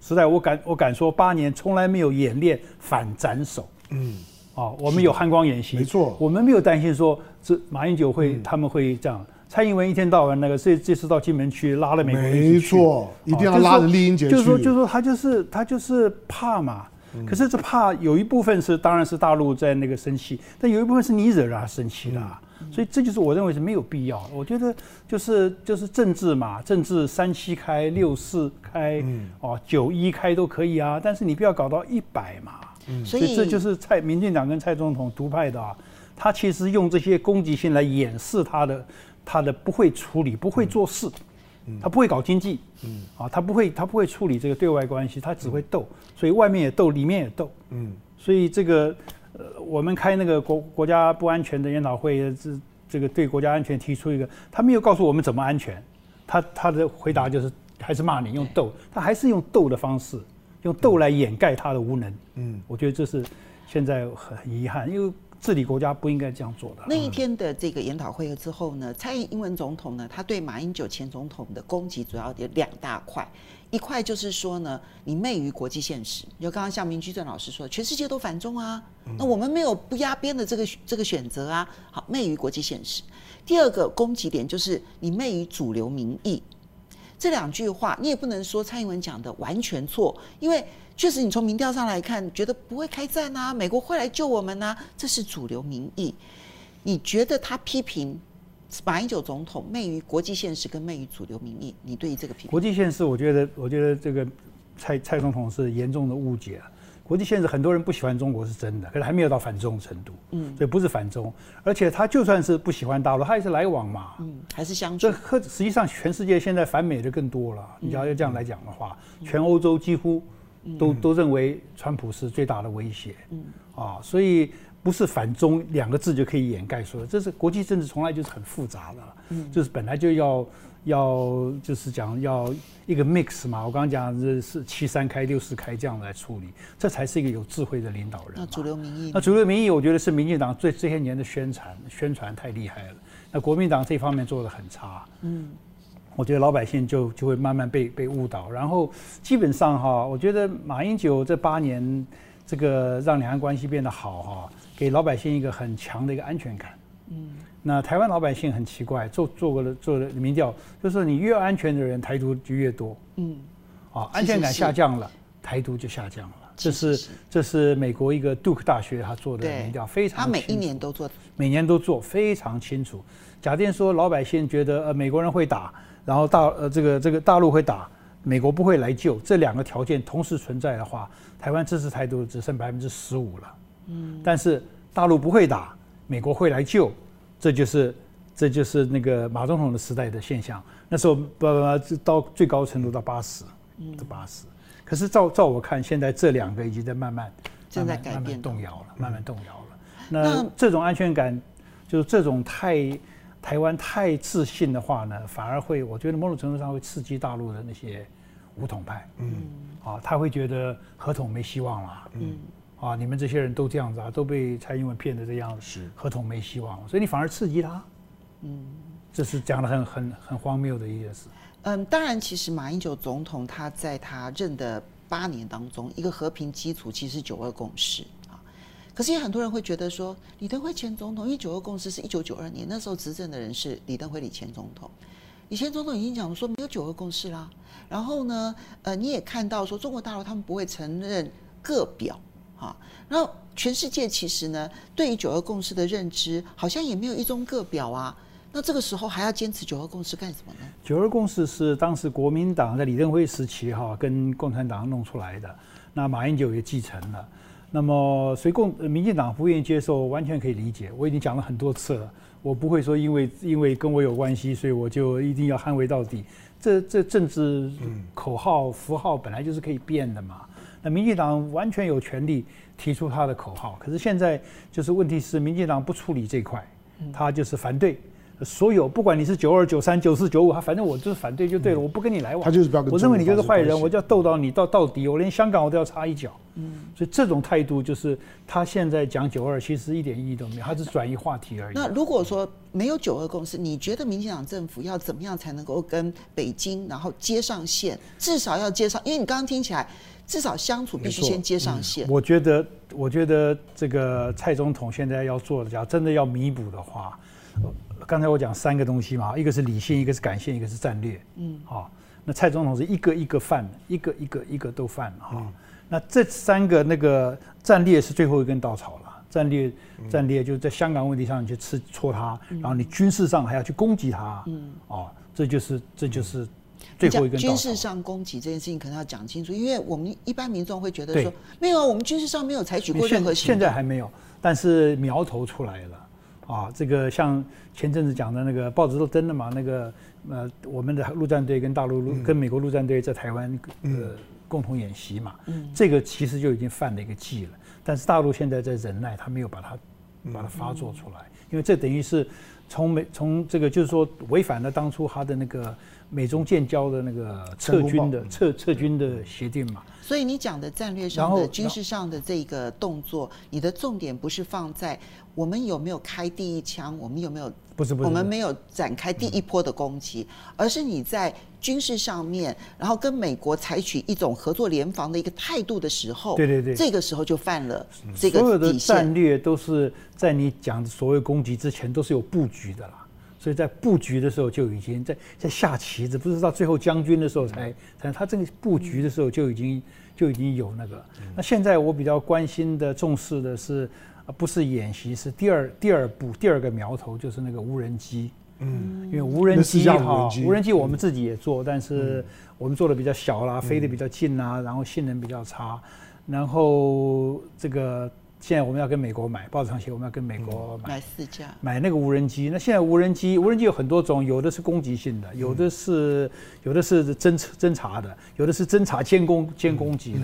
时代，我敢我敢说，八年从来没有演练反斩首。嗯，哦，我们有汉光演习，没错，我们没有担心说这马英九会他们会这样。蔡英文一天到晚那个这这次到金门去拉了美国人，没错，一定要拉着丽英姐去，就是说就是说他就是他就是怕嘛。可是这怕有一部分是，当然是大陆在那个生气，但有一部分是你惹让他生气了，所以这就是我认为是没有必要。我觉得就是就是政治嘛，政治三七开、六四开、哦九一开都可以啊，但是你不要搞到一百嘛。所以这就是蔡民进党跟蔡总统独派的啊，他其实用这些攻击性来掩饰他的他的不会处理、不会做事。他不会搞经济，嗯，啊，他不会，他不会处理这个对外关系，他只会斗，所以外面也斗，里面也斗，嗯，所以这个，呃，我们开那个国国家不安全的研讨会，这这个对国家安全提出一个，他没有告诉我们怎么安全，他他的回答就是还是骂你用斗，他还是用斗的方式，用斗来掩盖他的无能，嗯，我觉得这是现在很遗憾，因为。治理国家不应该这样做的。那一天的这个研讨会之后呢，蔡英文总统呢，他对马英九前总统的攻击主要有两大块，一块就是说呢，你昧于国际现实，就刚刚像明居正老师说的，全世界都反中啊，那我们没有不压边的这个这个选择啊，好，昧于国际现实。第二个攻击点就是你昧于主流民意，这两句话你也不能说蔡英文讲的完全错，因为。确实，你从民调上来看，觉得不会开战啊，美国会来救我们啊，这是主流民意。你觉得他批评马英九总统昧于国际现实跟昧于主流民意，你对于这个批评？国际现实，我觉得，我觉得这个蔡蔡总统是严重的误解。国际现实，很多人不喜欢中国是真的，可是还没有到反中程度。嗯，所以不是反中，而且他就算是不喜欢大陆，他也是来往嘛。嗯，还是相处。这实际上，全世界现在反美的更多了。你要要这样来讲的话，全欧洲几乎。都都认为川普是最大的威胁，嗯，啊，所以不是反中两个字就可以掩盖说，这是国际政治从来就是很复杂的，嗯，就是本来就要要就是讲要一个 mix 嘛，我刚刚讲这是七三开六四开这样来处理，这才是一个有智慧的领导人。那主流民意，那主流民意，我觉得是民进党最这些年的宣传宣传太厉害了，那国民党这方面做的很差。嗯，我觉得老百姓就就会慢慢被被误导，然后基本上哈，我觉得马英九这八年这个让两岸关系变得好哈，给老百姓一个很强的一个安全感。嗯。那台湾老百姓很奇怪，做做过了做了民调，就是你越安全的人，台独就越多。嗯，啊，安全感下降了，台独就下降了。这是这是美国一个杜克大学他做的民调，非常。他每一年都做，每年都做，非常清楚。假定说老百姓觉得呃美国人会打，然后大呃这个这个大陆会打，美国不会来救，这两个条件同时存在的话，台湾支持台独只剩百分之十五了。嗯，但是大陆不会打，美国会来救。这就是，这就是那个马总统的时代的现象。那时候，不不，到最高程度到八十，嗯，八十。可是照照我看，现在这两个已经在慢慢正在改变，慢慢动摇了，慢慢动摇了。那这种安全感，就是这种太台湾太自信的话呢，反而会，我觉得某种程度上会刺激大陆的那些武统派，嗯，啊，他会觉得合统没希望了，嗯。啊！你们这些人都这样子啊，都被蔡英文骗的这样子，是合同没希望，所以你反而刺激他，嗯，这是讲的很很很荒谬的一件事。嗯，当然，其实马英九总统他在他任的八年当中，一个和平基础其实是九二共识啊。可是也很多人会觉得说，李登辉前总统，因为九二共识是一九九二年那时候执政的人是李登辉李前总统，李前总统已经讲说没有九二共识啦。然后呢，呃，你也看到说中国大陆他们不会承认个表。好，然后全世界其实呢，对于九二共识的认知，好像也没有一中各表啊。那这个时候还要坚持九二共识干什么呢？九二共识是当时国民党在李登辉时期哈，跟共产党弄出来的。那马英九也继承了。那么谁共民进党不愿意接受，完全可以理解。我已经讲了很多次了，我不会说因为因为跟我有关系，所以我就一定要捍卫到底。这这政治口号符号本来就是可以变的嘛。那民进党完全有权利提出他的口号，可是现在就是问题是民进党不处理这块，他就是反对所有，不管你是九二、九三、九四、九五，他反正我就是反对就对了，我不跟你来往。他就是不要跟。我认为你就是坏人，我就要斗到你到到底，我连香港我都要插一脚。嗯，所以这种态度就是他现在讲九二，其实一点意义都没有，他是转移话题而已。那如果说没有九二共识，你觉得民进党政府要怎么样才能够跟北京然后接上线？至少要接上，因为你刚刚听起来。至少相处必须先接上线。嗯。我觉得，我觉得这个蔡总统现在要做的，假如真的要弥补的话，刚才我讲三个东西嘛，一个是理性，一个是感性，一个是战略。嗯，好，那蔡总统是一个一个犯，一个一个一个都犯哈。嗯、那这三个那个战略是最后一根稻草了。战略，战略就是在香港问题上你去刺戳他，然后你军事上还要去攻击他。嗯，哦，这就是这就是。最后一个军事上攻击这件事情可能要讲清楚，因为我们一般民众会觉得说，没有啊，我们军事上没有采取过任何行动。现在还没有，但是苗头出来了啊！这个像前阵子讲的那个报纸都登了嘛，那个呃，我们的陆战队跟大陆陆跟美国陆战队在台湾呃共同演习嘛，这个其实就已经犯了一个忌了。但是大陆现在在忍耐，他没有把它把它发作出来，因为这等于是从美从这个就是说违反了当初他的那个。美中建交的那个撤军的撤撤军的协定嘛，所以你讲的战略上的军事上的这个动作，你的重点不是放在我们有没有开第一枪，我们有没有不是不是，我们没有展开第一波的攻击，而是你在军事上面，然后跟美国采取一种合作联防的一个态度的时候，对对对，这个时候就犯了这个底线。所有的战略都是在你讲的所谓攻击之前都是有布局的啦。所以在布局的时候就已经在在下棋子，不是到最后将军的时候才才他这个布局的时候就已经就已经有那个。那现在我比较关心的、重视的是，不是演习，是第二第二步第二个苗头，就是那个无人机。嗯，因为无人机哈，无人机我们自己也做，但是我们做的比较小啦，飞得比较近啦，然后性能比较差，然后这个。现在我们要跟美国买，报纸上写我们要跟美国买、嗯、买四架，买那个无人机。那现在无人机，无人机有很多种，有的是攻击性的，有的是有的是侦侦察的，有的是侦察监攻监攻击的。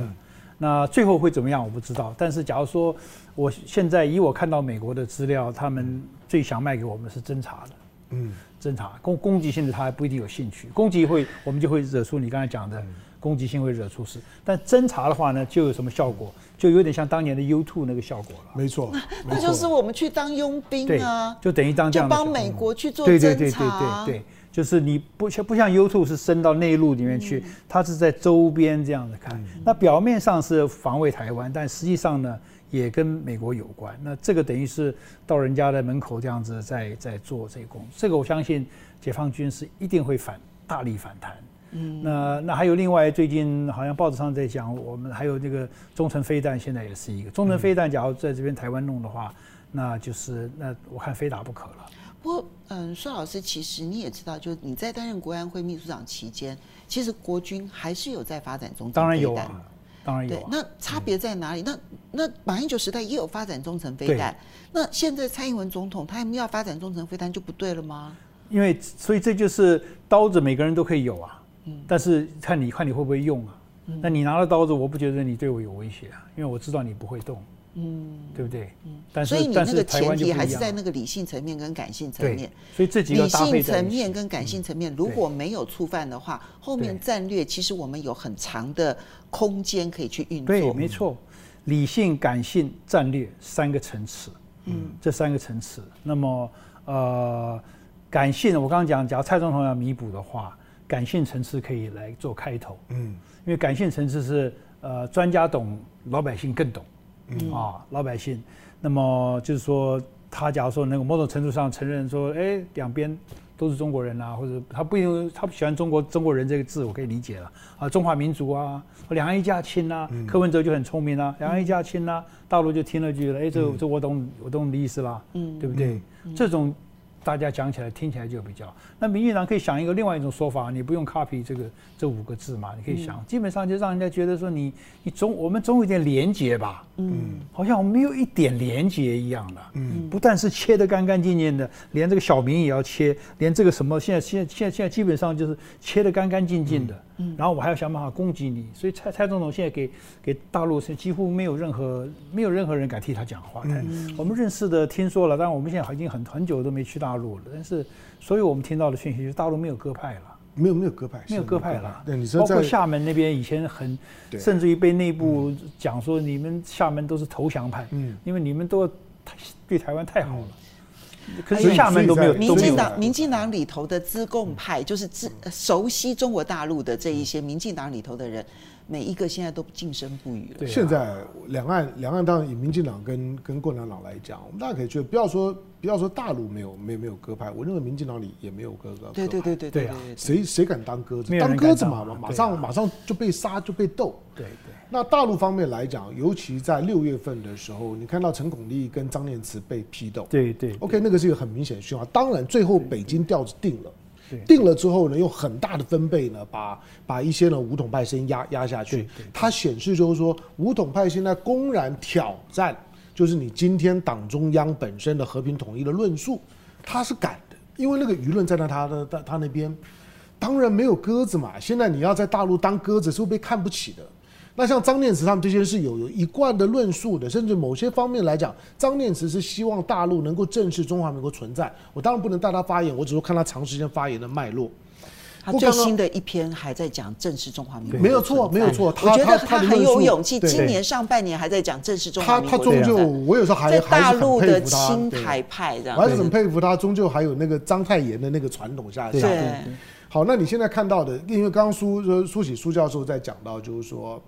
那最后会怎么样，我不知道。但是假如说我现在以我看到美国的资料，他们最想卖给我们是侦查的。嗯，侦查攻攻击性的他还不一定有兴趣，攻击会我们就会惹出你刚才讲的攻击性会惹出事，但侦查的话呢，就有什么效果？就有点像当年的 U2 那个效果了。没错，那就是我们去当佣兵啊，就等于当这样就帮美国去做侦查。对对对对对对，就是你不像不像 U2 是伸到内陆里面去，它是在周边这样子看。那表面上是防卫台湾，但实际上呢？也跟美国有关，那这个等于是到人家的门口这样子在在做这个工，这个我相信解放军是一定会反大力反弹。嗯，那那还有另外最近好像报纸上在讲，我们还有这个中程飞弹，现在也是一个中程飞弹，假如在这边台湾弄的话，那就是那我看非打不可了。不过，嗯，苏老师，其实你也知道，就是你在担任国安会秘书长期间，其实国军还是有在发展中程飞弹。当然有啊。当然有、啊，对，那差别在哪里？嗯、那那马英九时代也有发展中程飞弹，那现在蔡英文总统他还没有发展中程飞弹就不对了吗？因为所以这就是刀子，每个人都可以有啊，嗯，但是看你看你会不会用啊？嗯、那你拿了刀子，我不觉得你对我有威胁啊，因为我知道你不会动。嗯，对不对？嗯，但是所以你那个前提还是在那个理性层面跟感性层面。所以这几个理性层面跟感性层面如果没有触犯的话，后面战略其实我们有很长的空间可以去运作。对，没错，理性、感性、战略三个层次。嗯，这三个层次。那么，呃，感性，我刚刚讲，假如蔡总统要弥补的话，感性层次可以来做开头。嗯，因为感性层次是呃专家懂，老百姓更懂。嗯。啊，老百姓，那么就是说，他假如说能够某种程度上承认说，哎，两边都是中国人啊，或者他不一定他不喜欢中国中国人这个字，我可以理解了。啊，中华民族啊，两岸一家亲呐、啊，嗯、柯文哲就很聪明啊，两岸一家亲呐、啊，大陆就听了句了，哎，这这我懂，我懂你的意思啦，嗯，对不对？嗯、这种。大家讲起来听起来就比较，那民进党可以想一个另外一种说法，你不用 copy 这个这五个字嘛，你可以想，基本上就让人家觉得说你你总我们总有点廉洁吧，嗯，好像我们没有一点廉洁一样的，嗯，不但是切得干干净净的，连这个小民也要切，连这个什么现在现在现在现在基本上就是切得干干净净的。然后我还要想办法攻击你，所以蔡蔡总统现在给给大陆是几乎没有任何没有任何人敢替他讲话。嗯、我们认识的听说了，但我们现在已经很很久都没去大陆了。但是，所以我们听到的讯息就是大陆没有鸽派了，没有没有鸽派，没有鸽派了。对，你说包括厦门那边以前很，甚至于被内部讲说你们厦门都是投降派，嗯，因为你们都太对台湾太好了。嗯可是厦门都没有。民进党，民进党里头的资共派，就是自熟悉中国大陆的这一些民进党里头的人，每一个现在都噤声不语了。对，现在两岸，两岸当然以民进党跟跟共产党来讲，我们大家可以觉得，不要说不要说大陆没有没有没有鸽派，我认为民进党里也没有鸽鸽。对对对对对啊！谁谁敢当鸽子？当鸽子嘛，马上马上就被杀就被斗。对对。那大陆方面来讲，尤其在六月份的时候，你看到陈孔立跟张念慈被批斗，对对，OK，那个是一个很明显的讯号。当然，最后北京调子定了，定了之后呢，用很大的分贝呢，把把一些呢武统派声音压压下去。它显示就是说，武统派现在公然挑战，就是你今天党中央本身的和平统一的论述，他是敢的，因为那个舆论站在他的他他那边，当然没有鸽子嘛。现在你要在大陆当鸽子，是会被看不起的。那像张念慈他们这些是有有一贯的论述的，甚至某些方面来讲，张念慈是希望大陆能够正视中华民国存在。我当然不能带他发言，我只是看他长时间发言的脉络。他最新的一篇还在讲正视中华民国，没有错，没有错。我觉得他很有勇气，今年上半年还在讲正视中华民国。他他终究，我有时候还在大陆的亲台派这样，我还是很佩服他，终究还有那个章太炎的那个传统下下。好，那你现在看到的，因为刚刚苏说苏喜苏教授在讲到，就是说。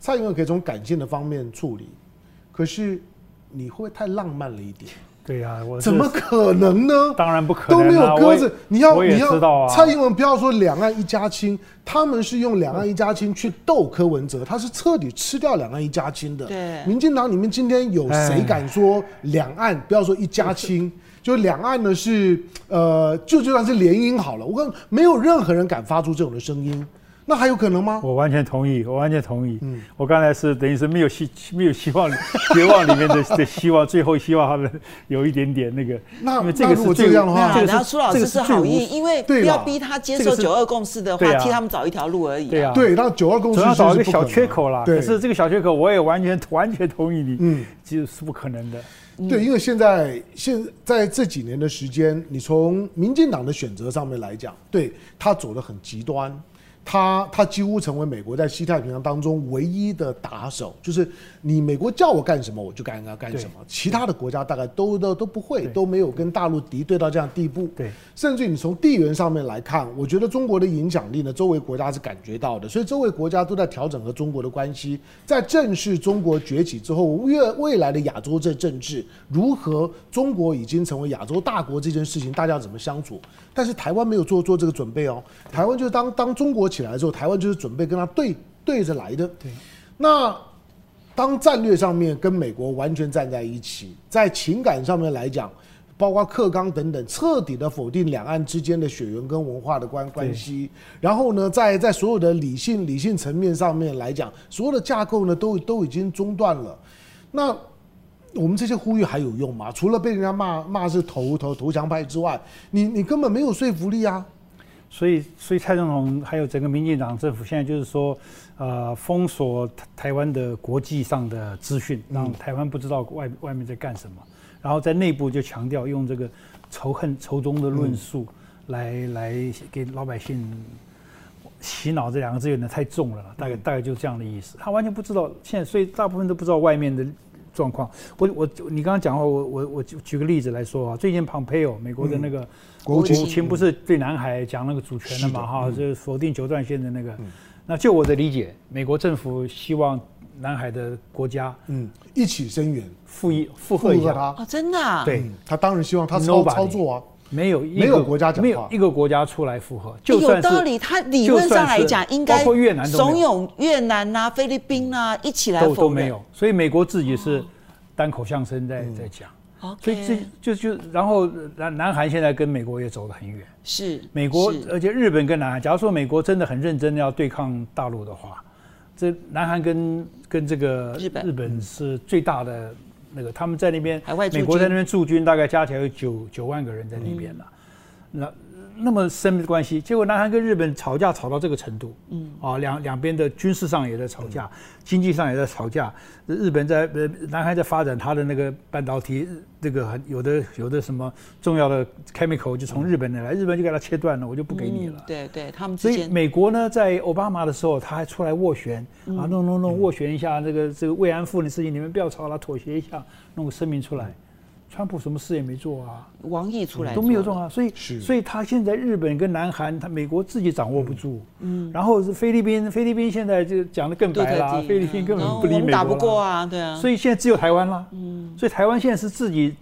蔡英文可以从感性的方面处理，可是你会不会太浪漫了一点？对呀、啊，我怎么可能呢？当然不可能、啊，都没有鸽子。你要你要知道啊。蔡英文不要说两岸一家亲，他们是用两岸一家亲去斗柯文哲，他是彻底吃掉两岸一家亲的。对，民进党里面今天有谁敢说两岸 不要说一家亲，就两岸呢是呃，就就算是联姻好了，我跟没有任何人敢发出这种的声音。那还有可能吗？我完全同意，我完全同意。嗯，我刚才是等于是没有希没有希望，绝望里面的的希望，最后希望他们有一点点那个。那因为这个是这样的话，然后苏老师是好意，因为不要逼他接受九二共识的话，替他们找一条路而已。对啊，对，那九二共识总要找一个小缺口啦。可是这个小缺口，我也完全 完全同意你。嗯，其实是不可能的。对，因为现在现在这几年的时间，你从民进党的选择上面来讲，对他走的很极端。他他几乎成为美国在西太平洋当中唯一的打手，就是你美国叫我干什么我就干要干什么，其他的国家大概都都都不会，都没有跟大陆敌对到这样地步。对，甚至你从地缘上面来看，我觉得中国的影响力呢，周围国家是感觉到的，所以周围国家都在调整和中国的关系。在正视中国崛起之后，越未来的亚洲这政治如何，中国已经成为亚洲大国这件事情，大家怎么相处？但是台湾没有做做这个准备哦，台湾就是当当中国起来之后，台湾就是准备跟他对对着来的。对，那当战略上面跟美国完全站在一起，在情感上面来讲，包括课纲等等，彻底的否定两岸之间的血缘跟文化的关关系。然后呢，在在所有的理性理性层面上面来讲，所有的架构呢都都已经中断了。那。我们这些呼吁还有用吗？除了被人家骂骂是投投投降派之外，你你根本没有说服力啊！所以，所以蔡总统还有整个民进党政府现在就是说，呃，封锁台湾的国际上的资讯，让台湾不知道外外面在干什么，然后在内部就强调用这个仇恨仇中的论述来、嗯、来给老百姓洗脑，这两个字有点太重了，大概大概就这样的意思。他完全不知道现在，所以大部分都不知道外面的。状况，我我你刚刚讲话，我我我举举个例子来说啊，最近庞佩奥美国的那个国务卿不是对南海讲那个主权的嘛哈，就是否定九段线的那个。那就我的理解，美国政府希望南海的国家嗯一起声援，附一附和一下他。啊，真的啊，对。他当然希望他操操作啊，没有没有国家讲话，没有一个国家出来附和，就算有道理，他理论上来讲应该包括越南怂恿越南呐、菲律宾呐一起来都都没有，所以美国自己是。单口相声在在讲，嗯、所以这就就然后南南韩现在跟美国也走得很远，是美国，而且日本跟南韩，假如说美国真的很认真的要对抗大陆的话，这南韩跟跟这个日本。日本是最大的那个，他们在那边美国在那边驻军大概加起来有九九万个人在那边了，嗯、那。那么深的关系，结果南韩跟日本吵架吵到这个程度，嗯，啊，两两边的军事上也在吵架，嗯、经济上也在吵架。日本在呃，南韩在发展它的那个半导体，这个很有的有的什么重要的 chemical 就从日本来，嗯、日本就给它切断了，我就不给你了。嗯、对对，他们所以美国呢，在奥巴马的时候，他还出来斡旋，嗯、啊，弄弄弄斡旋一下这个这个慰安妇的事情，你们不要吵了，妥协一下，弄个声明出来。嗯川普什么事也没做啊，王毅出来都没有做啊，所以所以他现在日本跟南韩，他美国自己掌握不住，嗯，然后是菲律宾，菲律宾现在就讲的更白了，菲律宾根本不理美国，打不过啊，对啊，所以现在只有台湾了，嗯，所以台湾现在是自己，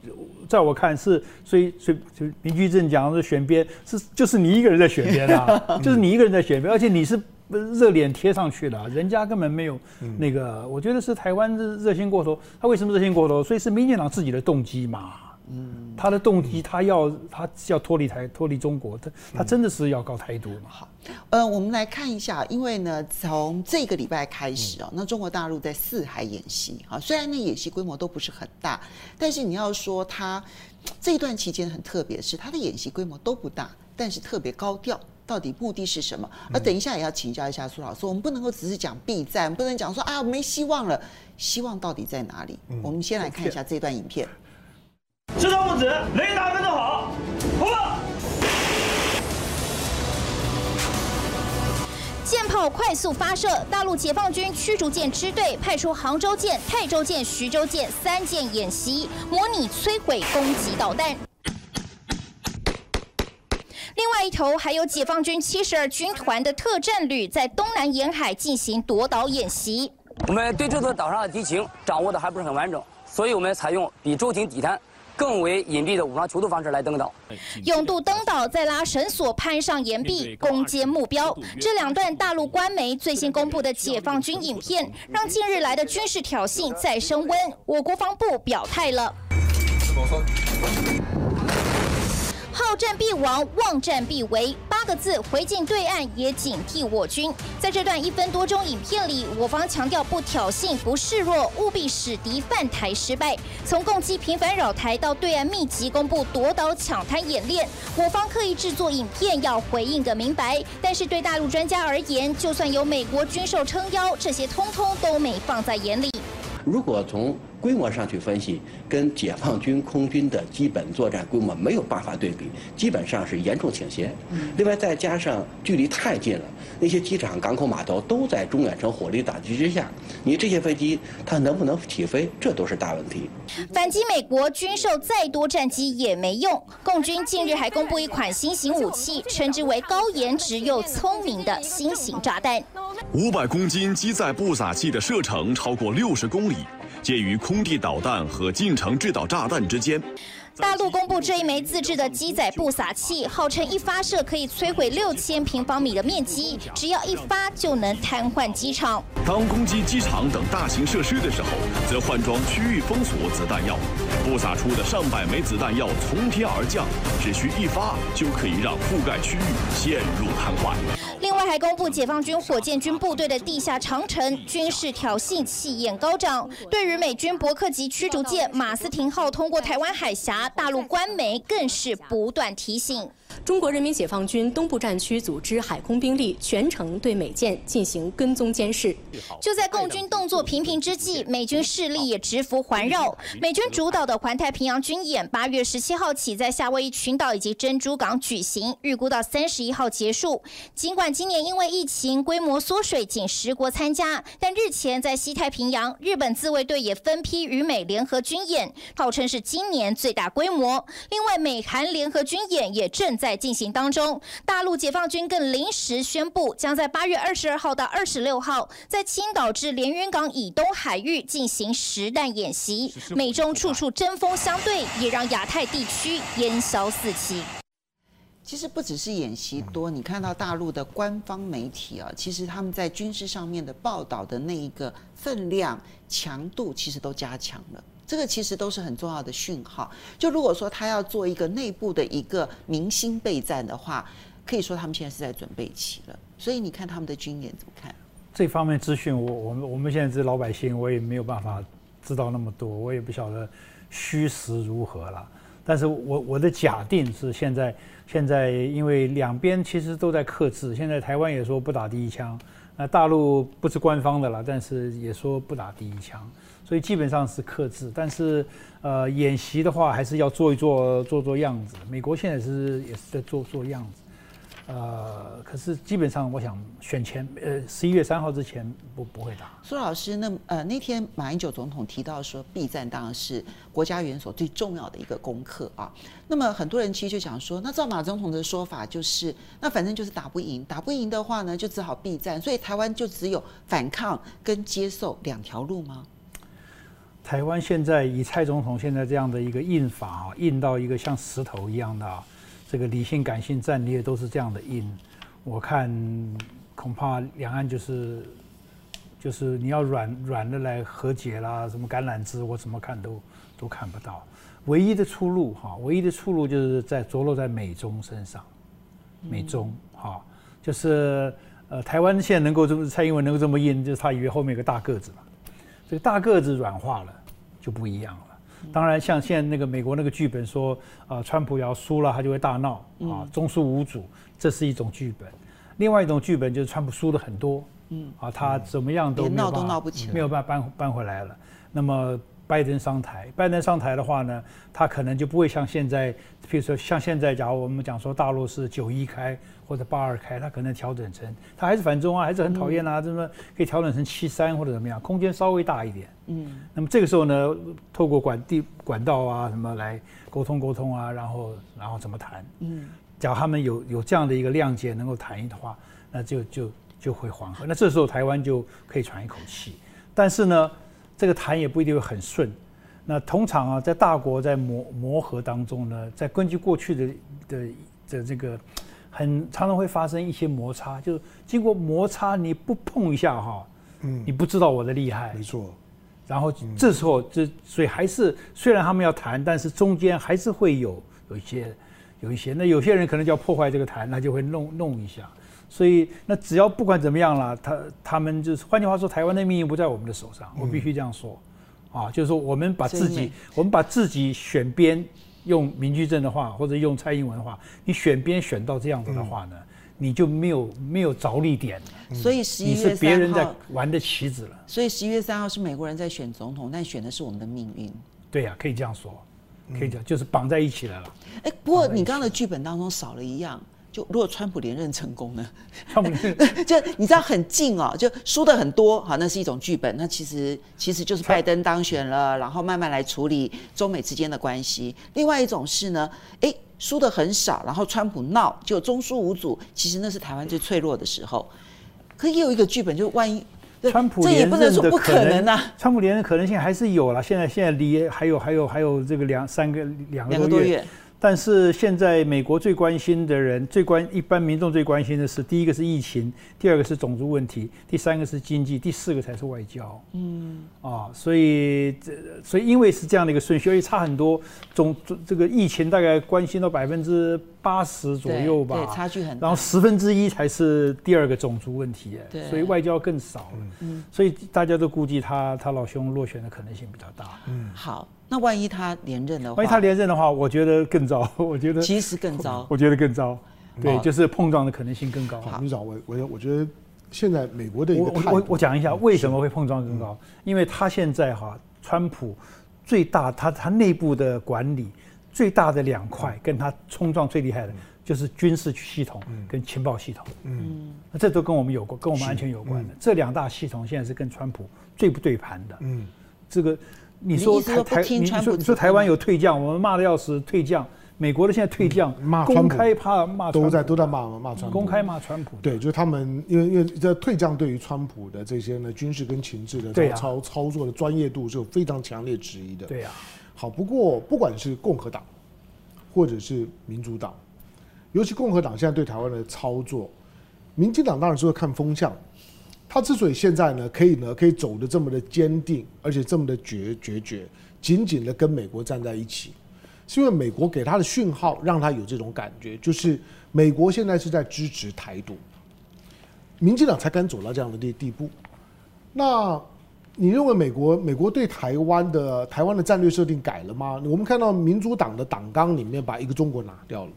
在我看是，所以所以就明居正讲的选边是就是你一个人在选边啊，就是你一个人在选边，而且你是。热脸贴上去了，人家根本没有那个。嗯、我觉得是台湾热热心过头。他为什么热心过头？所以是民进党自己的动机嘛。嗯，他的动机，他要他要脱离台脱离中国，他他真的是要搞台独嘛？好，呃，我们来看一下，因为呢，从这个礼拜开始哦，那中国大陆在四海演习啊，虽然那演习规模都不是很大，但是你要说他这段期间很特别，是他的演习规模都不大，但是特别高调。到底目的是什么？而等一下也要请教一下苏老师，我们不能够只是讲避战，不能讲说啊没希望了，希望到底在哪里？我们先来看一下这段影片。支招不止，雷达跟得好，轰！舰炮快速发射，大陆解放军驱逐舰支队派出杭州舰、泰州舰、徐州舰三舰演习，模拟摧毁攻击导弹。另外一头还有解放军七十二军团的特战旅在东南沿海进行夺岛演习。我们对这座岛上的敌情掌握的还不是很完整，所以我们采用比舟艇底滩更为隐蔽的武装泅渡方式来登岛。勇渡登岛，再拉绳索攀上岩壁攻坚目标。这两段大陆官媒最新公布的解放军影片，让近日来的军事挑衅再升温。我国防部表态了。好战必亡，忘战必为。八个字回敬对岸，也警惕我军。在这段一分多钟影片里，我方强调不挑衅、不示弱，务必使敌犯台失败。从共机频繁扰台到对岸密集公布夺岛抢滩演练，我方刻意制作影片要回应个明白。但是对大陆专家而言，就算有美国军售撑腰，这些通通都没放在眼里。如果从规模上去分析，跟解放军空军的基本作战规模没有办法对比，基本上是严重倾斜。另外再加上距离太近了，那些机场、港口、码头都在中远程火力打击之下，你这些飞机它能不能起飞，这都是大问题。反击美国军售再多战机也没用。共军近日还公布一款新型武器，称之为高颜值又聪明的新型炸弹。五百公斤机载布撒器的射程超过六十公里。介于空地导弹和近程制导炸弹之间。大陆公布这一枚自制的机载步撒器，号称一发射可以摧毁六千平方米的面积，只要一发就能瘫痪机场。当攻击机场等大型设施的时候，则换装区域封锁子弹药，布撒出的上百枚子弹药从天而降，只需一发就可以让覆盖区域陷入瘫痪。另外还公布解放军火箭军部队的地下长城，军事挑衅气焰高涨。对于美军伯克级驱逐舰马斯廷号通过台湾海峡。大陆官媒更是不断提醒。中国人民解放军东部战区组织海空兵力全程对美舰进行跟踪监视。就在共军动作频频之际，美军势力也直伏环绕。美军主导的环太平洋军演，八月十七号起在夏威夷群岛以及珍珠港举行，预估到三十一号结束。尽管今年因为疫情规模缩水，仅十国参加，但日前在西太平洋，日本自卫队也分批与美联合军演，号称是今年最大规模。另外，美韩联合军演也正在进行当中，大陆解放军更临时宣布，将在八月二十二号到二十六号，在青岛至连云港以东海域进行实弹演习。美中处处针锋相对，也让亚太地区烟消四起。其实不只是演习多，你看到大陆的官方媒体啊，其实他们在军事上面的报道的那一个分量、强度，其实都加强了。这个其实都是很重要的讯号。就如果说他要做一个内部的一个明星备战的话，可以说他们现在是在准备期了。所以你看他们的军演怎么看？这方面资讯，我我们我们现在是老百姓，我也没有办法知道那么多，我也不晓得虚实如何了。但是我我的假定是现在现在因为两边其实都在克制，现在台湾也说不打第一枪，那大陆不是官方的了，但是也说不打第一枪。所以基本上是克制，但是呃，演习的话还是要做一做，做做样子。美国现在是也是在做做样子，呃，可是基本上我想选前呃十一月三号之前不不会打。苏老师，那呃那天马英九总统提到说，避战当然是国家元首最重要的一个功课啊。那么很多人其实就想说，那照马总统的说法，就是那反正就是打不赢，打不赢的话呢，就只好避战，所以台湾就只有反抗跟接受两条路吗？台湾现在以蔡总统现在这样的一个印法啊，印到一个像石头一样的啊，这个理性、感性、战略都是这样的印。我看恐怕两岸就是就是你要软软的来和解啦，什么橄榄枝，我怎么看都都看不到。唯一的出路哈，唯一的出路就是在着落在美中身上，美中哈，就是呃台湾现在能够这么蔡英文能够这么硬，就是他以为后面有个大个子嘛。这个大个子软化了，就不一样了。当然，像现在那个美国那个剧本说，啊，川普要输了，他就会大闹啊，中枢无主，这是一种剧本。另外一种剧本就是川普输的很多，嗯，啊，他怎么样都没有办法，没有办法搬搬回来了。那么。拜登上台，拜登上台的话呢，他可能就不会像现在，比如说像现在，假如我们讲说大陆是九一开或者八二开，他可能调整成，他还是反中啊，还是很讨厌啊，这么可以调整成七三或者怎么样，空间稍微大一点。嗯，那么这个时候呢，透过管地管道啊什么来沟通沟通啊，然后然后怎么谈？嗯，假如他们有有这样的一个谅解能够谈一的话，那就就就会缓和，那这时候台湾就可以喘一口气。但是呢，这个谈也不一定会很顺，那通常啊，在大国在磨磨合当中呢，在根据过去的的的这个，很常常会发生一些摩擦，就是经过摩擦，你不碰一下哈，嗯，你不知道我的厉害，没错。然后这时候这所以还是虽然他们要谈，但是中间还是会有有一些有一些。那有些人可能就要破坏这个谈，那就会弄弄一下。所以那只要不管怎么样了，他他们就是换句话说，台湾的命运不在我们的手上，我必须这样说。啊，就是说我们把自己我们把自己选边，用民居正的话或者用蔡英文的话，你选边选到这样子的话呢，你就没有没有着力点。所以十一月三号，你是别人在玩的棋子了。所以十一月三号是美国人在选总统，但选的是我们的命运。对呀、啊，可以这样说，可以讲，就是绑在一起来了。哎、嗯，不过你刚刚的剧本当中少了一样，就如果川普连任成功呢？川普 就你知道很近哦，就输的很多，好，那是一种剧本。那其实其实就是拜登当选了，然后慢慢来处理中美之间的关系。另外一种是呢，哎，输的很少，然后川普闹就中输无阻，其实那是台湾最脆弱的时候。可也有一个剧本，就是万一川普这也不能说不可能啊。川普连任可能性还是有了，现在现在离还有还有还有这个两三个两个多月。但是现在美国最关心的人，最关一般民众最关心的是，第一个是疫情，第二个是种族问题，第三个是经济，第四个才是外交。嗯，啊，所以这所以因为是这样的一个顺序，而且差很多，总这个疫情大概关心到百分之八十左右吧，对，对，差距很大。然后十分之一才是第二个种族问题，对，所以外交更少了。嗯，所以大家都估计他他老兄落选的可能性比较大。嗯，好。那万一他连任的话，万一他连任的话，我觉得更糟。我觉得其实更糟，我觉得更糟。对，就是碰撞的可能性更高。好，局长，我我我觉得现在美国的一个我我我讲一下为什么会碰撞更高，因为他现在哈，川普最大他他内部的管理最大的两块，跟他冲撞最厉害的就是军事系统跟情报系统。嗯，那这都跟我们有关，跟我们安全有关的。这两大系统现在是跟川普最不对盘的。嗯，这个。你说台台，你说你说台湾有退将，我们骂的要死，退将。美国的现在退将，骂公开怕骂，都在都在骂骂川普，公开骂川普。对，就是他们因为因为这退将对于川普的这些呢军事跟情治的操操作的专业度是有非常强烈质疑的。对呀。好，不过不管是共和党，或者是民主党，尤其共和党现在对台湾的操作，民进党当然是会看风向。他之所以现在呢，可以呢，可以走得这么的坚定，而且这么的决决绝，紧紧的跟美国站在一起，是因为美国给他的讯号，让他有这种感觉，就是美国现在是在支持台独，民进党才敢走到这样的地地步。那你认为美国美国对台湾的台湾的战略设定改了吗？我们看到民主党的党纲里面把一个中国拿掉了。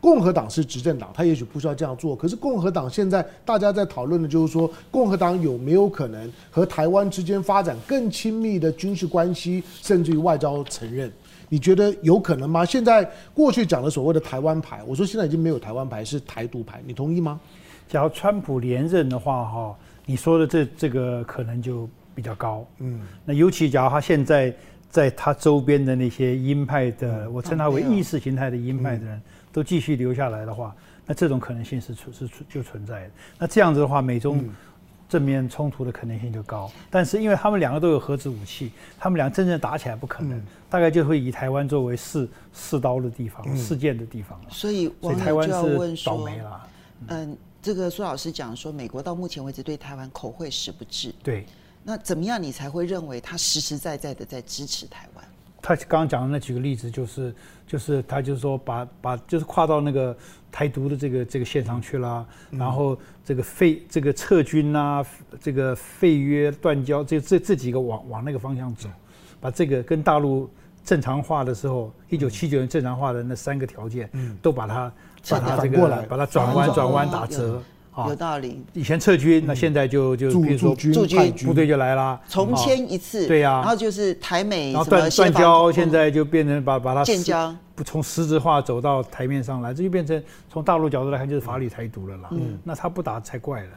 共和党是执政党，他也许不需要这样做。可是共和党现在大家在讨论的就是说，共和党有没有可能和台湾之间发展更亲密的军事关系，甚至于外交承认？你觉得有可能吗？现在过去讲的所谓的台湾牌，我说现在已经没有台湾牌，是台独牌，你同意吗？假如川普连任的话，哈，你说的这这个可能就比较高。嗯，那尤其假如他现在在他周边的那些鹰派的，我称他为意识形态的鹰派的人。都继续留下来的话，那这种可能性是存是存就存在的。那这样子的话，美中正面冲突的可能性就高。嗯、但是因为他们两个都有核子武器，他们俩真正打起来不可能，嗯、大概就会以台湾作为试试刀的地方、试剑、嗯、的地方。所以，所以台湾是倒霉了。嗯，这个苏老师讲说，美国到目前为止对台湾口惠实不至。对。那怎么样你才会认为他实实在在的在支持台湾？他刚刚讲的那几个例子，就是就是他就是说把把就是跨到那个台独的这个这个线上去了，嗯、然后这个废这个撤军啊，这个废约断交，这这这几个往往那个方向走，把这个跟大陆正常化的时候，一九七九年正常化的那三个条件，嗯，都把它把它这个把它转弯转弯打折。有道理。以前撤军，那现在就就比如说驻军部队就来了，重签一次。对呀。然后就是台美然后断断交，现在就变成把把它建交，不从实质化走到台面上来，这就变成从大陆角度来看就是法理台独了啦。嗯。那他不打才怪了，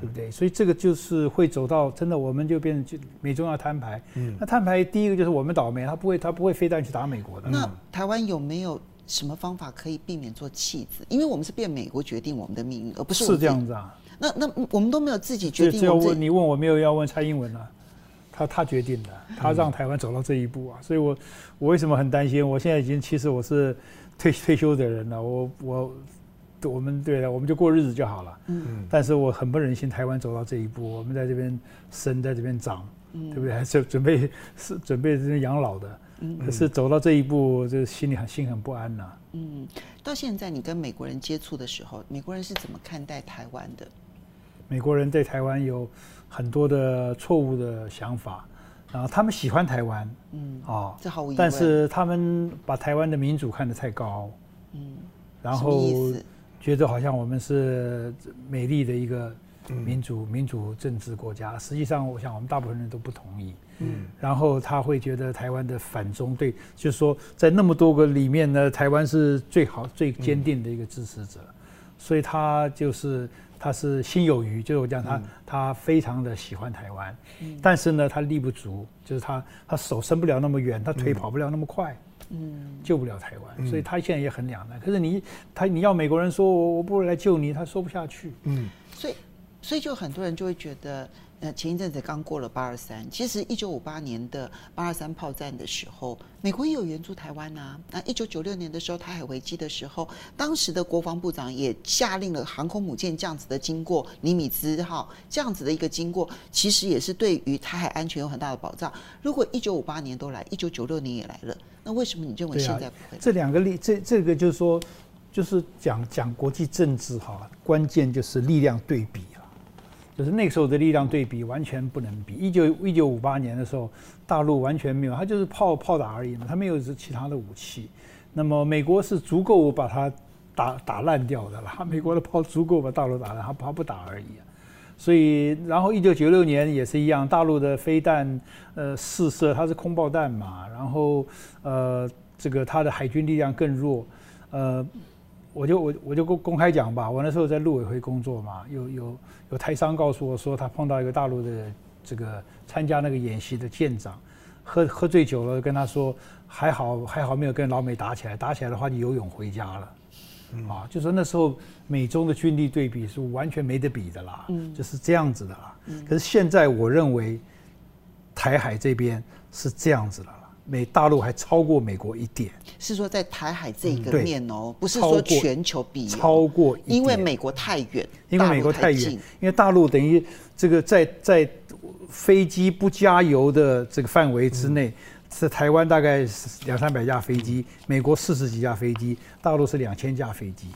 对不对？所以这个就是会走到真的，我们就变成就美中要摊牌。嗯。那摊牌第一个就是我们倒霉，他不会他不会飞弹去打美国的。那台湾有没有？什么方法可以避免做弃子？因为我们是变美国决定我们的命运，而不是是这样子啊。那那我们都没有自己决定。只要问你问我没有要问蔡英文啊，他他决定的，他让台湾走到这一步啊。所以我我为什么很担心？我现在已经其实我是退退休的人了，我我我们对了，我们就过日子就好了。嗯。但是我很不忍心台湾走到这一步，我们在这边生，在这边长，对不对？还是准备是准备这边养老的。可是走到这一步，就心里很心很不安呐。嗯，到现在你跟美国人接触的时候，美国人是怎么看待台湾的？美国人对台湾有很多的错误的想法，然后他们喜欢台湾，嗯，啊，这毫无疑问。但是他们把台湾的民主看得太高，嗯，然后觉得好像我们是美丽的一个。民主民主政治国家，实际上我想我们大部分人都不同意。嗯，然后他会觉得台湾的反中，对，就是说在那么多个里面呢，台湾是最好最坚定的一个支持者，所以他就是他是心有余，就是我讲他他非常的喜欢台湾，但是呢他力不足，就是他他手伸不了那么远，他腿跑不了那么快，嗯，救不了台湾，所以他现在也很两难。可是你他你要美国人说我我不会来救你，他说不下去，嗯，所以。所以就很多人就会觉得，呃，前一阵子刚过了八二三，其实一九五八年的八二三炮战的时候，美国也有援助台湾呐、啊。那一九九六年的时候，台海危机的时候，当时的国防部长也下令了航空母舰这样子的经过，尼米兹号这样子的一个经过，其实也是对于台海安全有很大的保障。如果一九五八年都来，一九九六年也来了，那为什么你认为现在不会？这两个例，这这个就是说，就是讲讲国际政治哈，关键就是力量对比。就是那个时候的力量对比完全不能比。一九一九五八年的时候，大陆完全没有，它就是炮炮打而已嘛，它没有是其他的武器。那么美国是足够把它打打烂掉的了，美国的炮足够把大陆打烂，它它不打而已。所以，然后一九九六年也是一样，大陆的飞弹呃试射，它是空爆弹嘛，然后呃这个它的海军力量更弱，呃。我就我我就公公开讲吧，我那时候在陆委会工作嘛，有有有台商告诉我说，他碰到一个大陆的这个参加那个演习的舰长，喝喝醉酒了，跟他说还好还好没有跟老美打起来，打起来的话你游泳回家了，嗯、啊，就说那时候美中的军力对比是完全没得比的啦，嗯，就是这样子的啦，嗯，可是现在我认为台海这边是这样子的。美大陆还超过美国一点，是说在台海这个面哦，嗯、不是说全球比超过，因为美国太远，因为美国太远，因为大陆等于这个在在飞机不加油的这个范围之内，嗯、是台湾大概两三百架飞机，美国四十几架飞机，大陆是两千架飞机，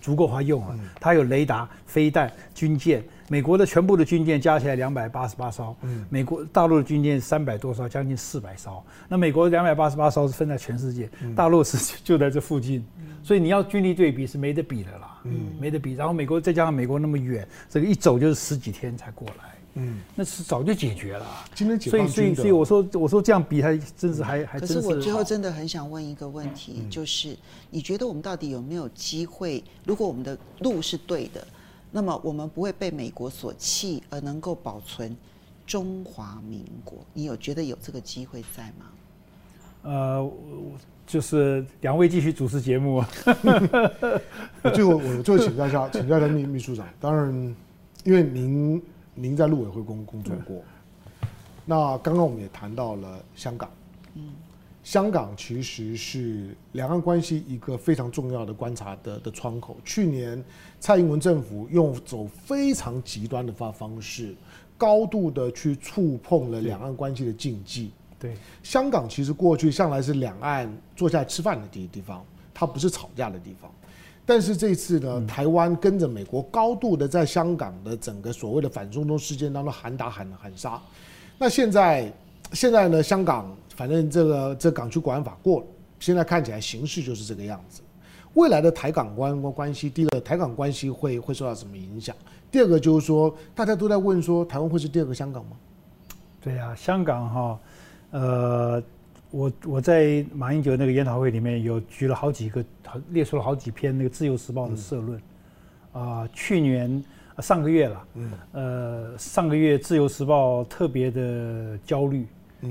足够他用了，它有雷达、飞弹、军舰。美国的全部的军舰加起来两百八十八艘，嗯，美国大陆的军舰三百多艘，将近四百艘。那美国两百八十八艘是分在全世界，大陆是就在这附近，所以你要军力对比是没得比的啦，嗯，没得比。然后美国再加上美国那么远，这个一走就是十几天才过来，嗯，那是早就解决了。今天所以所以所以我说我说这样比还真是还还真是。可是我最后真的很想问一个问题，就是你觉得我们到底有没有机会？如果我们的路是对的？那么我们不会被美国所弃，而能够保存中华民国。你有觉得有这个机会在吗？呃，就是两位继续主持节目。最 后我最后请教一下，请教一下秘秘书长。当然，因为您您在陆委会工工作过，那刚刚我们也谈到了香港。嗯。香港其实是两岸关系一个非常重要的观察的的窗口。去年蔡英文政府用走非常极端的方方式，高度的去触碰了两岸关系的禁忌。对，香港其实过去向来是两岸坐下来吃饭的地地方，它不是吵架的地方。但是这次呢，台湾跟着美国高度的在香港的整个所谓的反送中事件当中喊打喊喊杀。那现在现在呢，香港。反正这个这港区国安法过了，现在看起来形势就是这个样子。未来的台港关关系，第一个台港关系会会受到什么影响？第二个就是说，大家都在问说，台湾会是第二个香港吗？对呀、啊，香港哈，呃，我我在马英九那个研讨会里面有举了好几个，列出了好几篇那个《自由时报》的社论。啊、嗯呃，去年上个月了，嗯，呃，上个月《自由时报》特别的焦虑。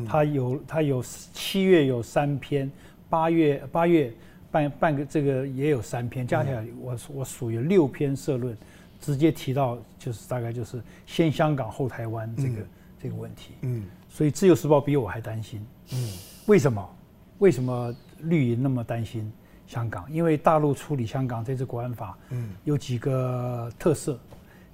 他有他有七月有三篇，八月八月半半个这个也有三篇，加起来我我属于六篇社论，直接提到就是大概就是先香港后台湾这个、嗯、这个问题。嗯，所以自由时报比我还担心。嗯，为什么？为什么绿营那么担心香港？因为大陆处理香港这次国安法，嗯，有几个特色。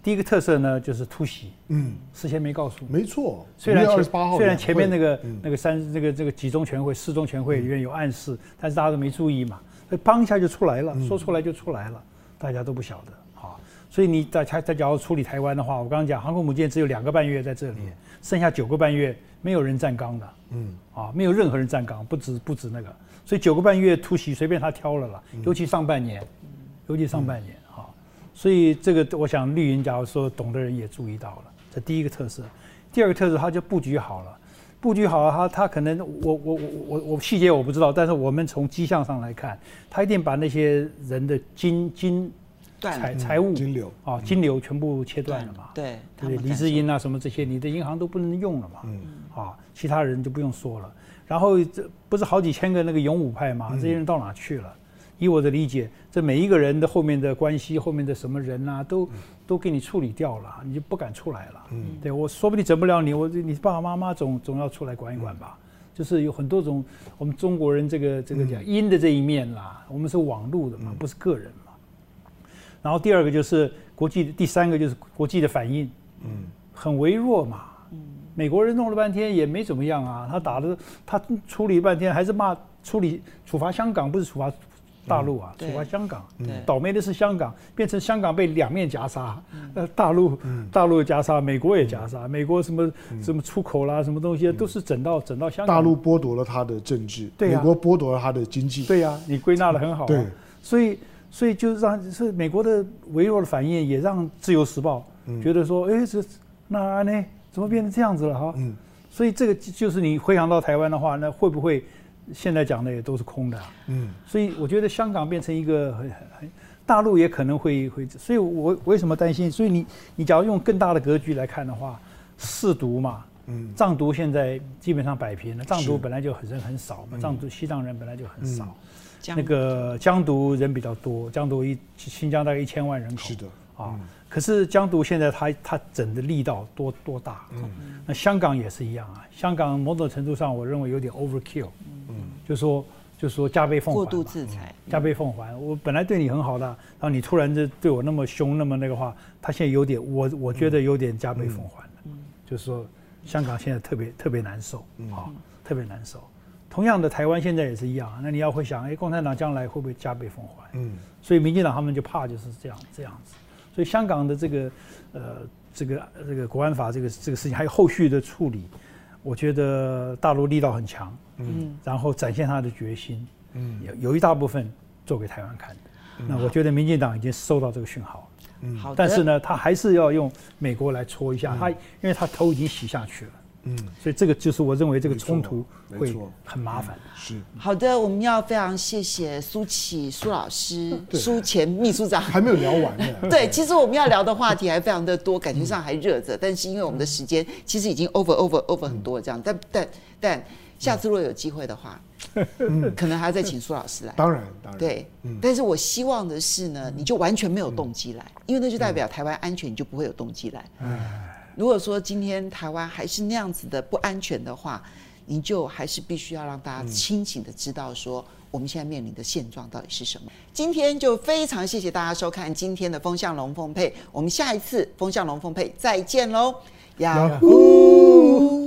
第一个特色呢，就是突袭，嗯，事先没告诉，没错。虽然前虽然前面那个那个三那个这个几中全会、四中全会里面有暗示，但是大家都没注意嘛。所以帮一下就出来了，说出来就出来了，大家都不晓得啊。所以你在在在假如处理台湾的话，我刚刚讲航空母舰只有两个半月在这里，剩下九个半月没有人站岗的，嗯。啊，没有任何人站岗，不止不止那个，所以九个半月突袭随便他挑了啦，尤其上半年，尤其上半年。啊，所以这个我想绿营假如说懂的人也注意到了，这第一个特色，第二个特色他就布局好了。布局好了，他他可能我我我我我细节我不知道，但是我们从迹象上来看，他一定把那些人的金金财财务金流啊金流全部切断了嘛？对对，黎智英啊什么这些，你的银行都不能用了嘛？嗯啊，其他人就不用说了。然后这不是好几千个那个勇武派嘛？这些人到哪去了？以我的理解，这每一个人的后面的关系，后面的什么人啊，都都给你处理掉了，你就不敢出来了。嗯，对，我说不定整不了你，我你爸爸妈妈总总要出来管一管吧。就是有很多种我们中国人这个这个讲阴的这一面啦，我们是网路的嘛，不是个人嘛。然后第二个就是国际的，第三个就是国际的反应，嗯，很微弱嘛。嗯，美国人弄了半天也没怎么样啊，他打的他处理半天还是骂处理处罚香港，不是处罚。大陆啊，处罚香港，倒霉的是香港，变成香港被两面夹杀。呃，大陆，大陆夹杀，美国也夹杀，美国什么什么出口啦，什么东西都是整到整到香港。大陆剥夺了他的政治，美国剥夺了他的经济。对呀，你归纳的很好。对，所以所以就让是美国的微弱的反应，也让《自由时报》觉得说，哎，这那呢，怎么变成这样子了哈？嗯，所以这个就是你回想到台湾的话，那会不会？现在讲的也都是空的，嗯，所以我觉得香港变成一个很很，大陆也可能会会，所以我为什么担心？所以你你假如用更大的格局来看的话，四毒嘛，嗯，藏独现在基本上摆平了，藏独本来就很人很少嘛，藏独西藏人本来就很少，那个疆独人比较多，疆独一新疆大概一千万人口，是的，啊。可是江独现在他他整的力道多多大？嗯，那香港也是一样啊。香港某种程度上，我认为有点 overkill。嗯，就说就说加倍奉还。过度制裁，加倍奉还。我本来对你很好的，然后你突然就对我那么凶，那么那个话，他现在有点，我我觉得有点加倍奉还了。嗯，就是说香港现在特别特别难受，啊，特别难受。同样的，台湾现在也是一样。那你要会想，哎，共产党将来会不会加倍奉还？嗯，所以民进党他们就怕就是这样这样子。所以香港的这个，呃，这个这个国安法这个这个事情，还有后续的处理，我觉得大陆力道很强，嗯，然后展现他的决心，嗯，有有一大部分做给台湾看的。嗯、那我觉得民进党已经收到这个讯号，嗯，好，但是呢，他还是要用美国来戳一下，嗯、他因为他头已经洗下去了。嗯，所以这个就是我认为这个冲突会很麻烦。是。好的，我们要非常谢谢苏启苏老师，苏前秘书长。还没有聊完呢。对，其实我们要聊的话题还非常的多，感觉上还热着，但是因为我们的时间其实已经 over over over 很多这样，但但但下次如果有机会的话，可能还要再请苏老师来。当然，当然。对，但是我希望的是呢，你就完全没有动机来，因为那就代表台湾安全，你就不会有动机来。如果说今天台湾还是那样子的不安全的话，你就还是必须要让大家清醒的知道说，我们现在面临的现状到底是什么。今天就非常谢谢大家收看今天的风向龙凤配，我们下一次风向龙凤配再见喽，呀呼。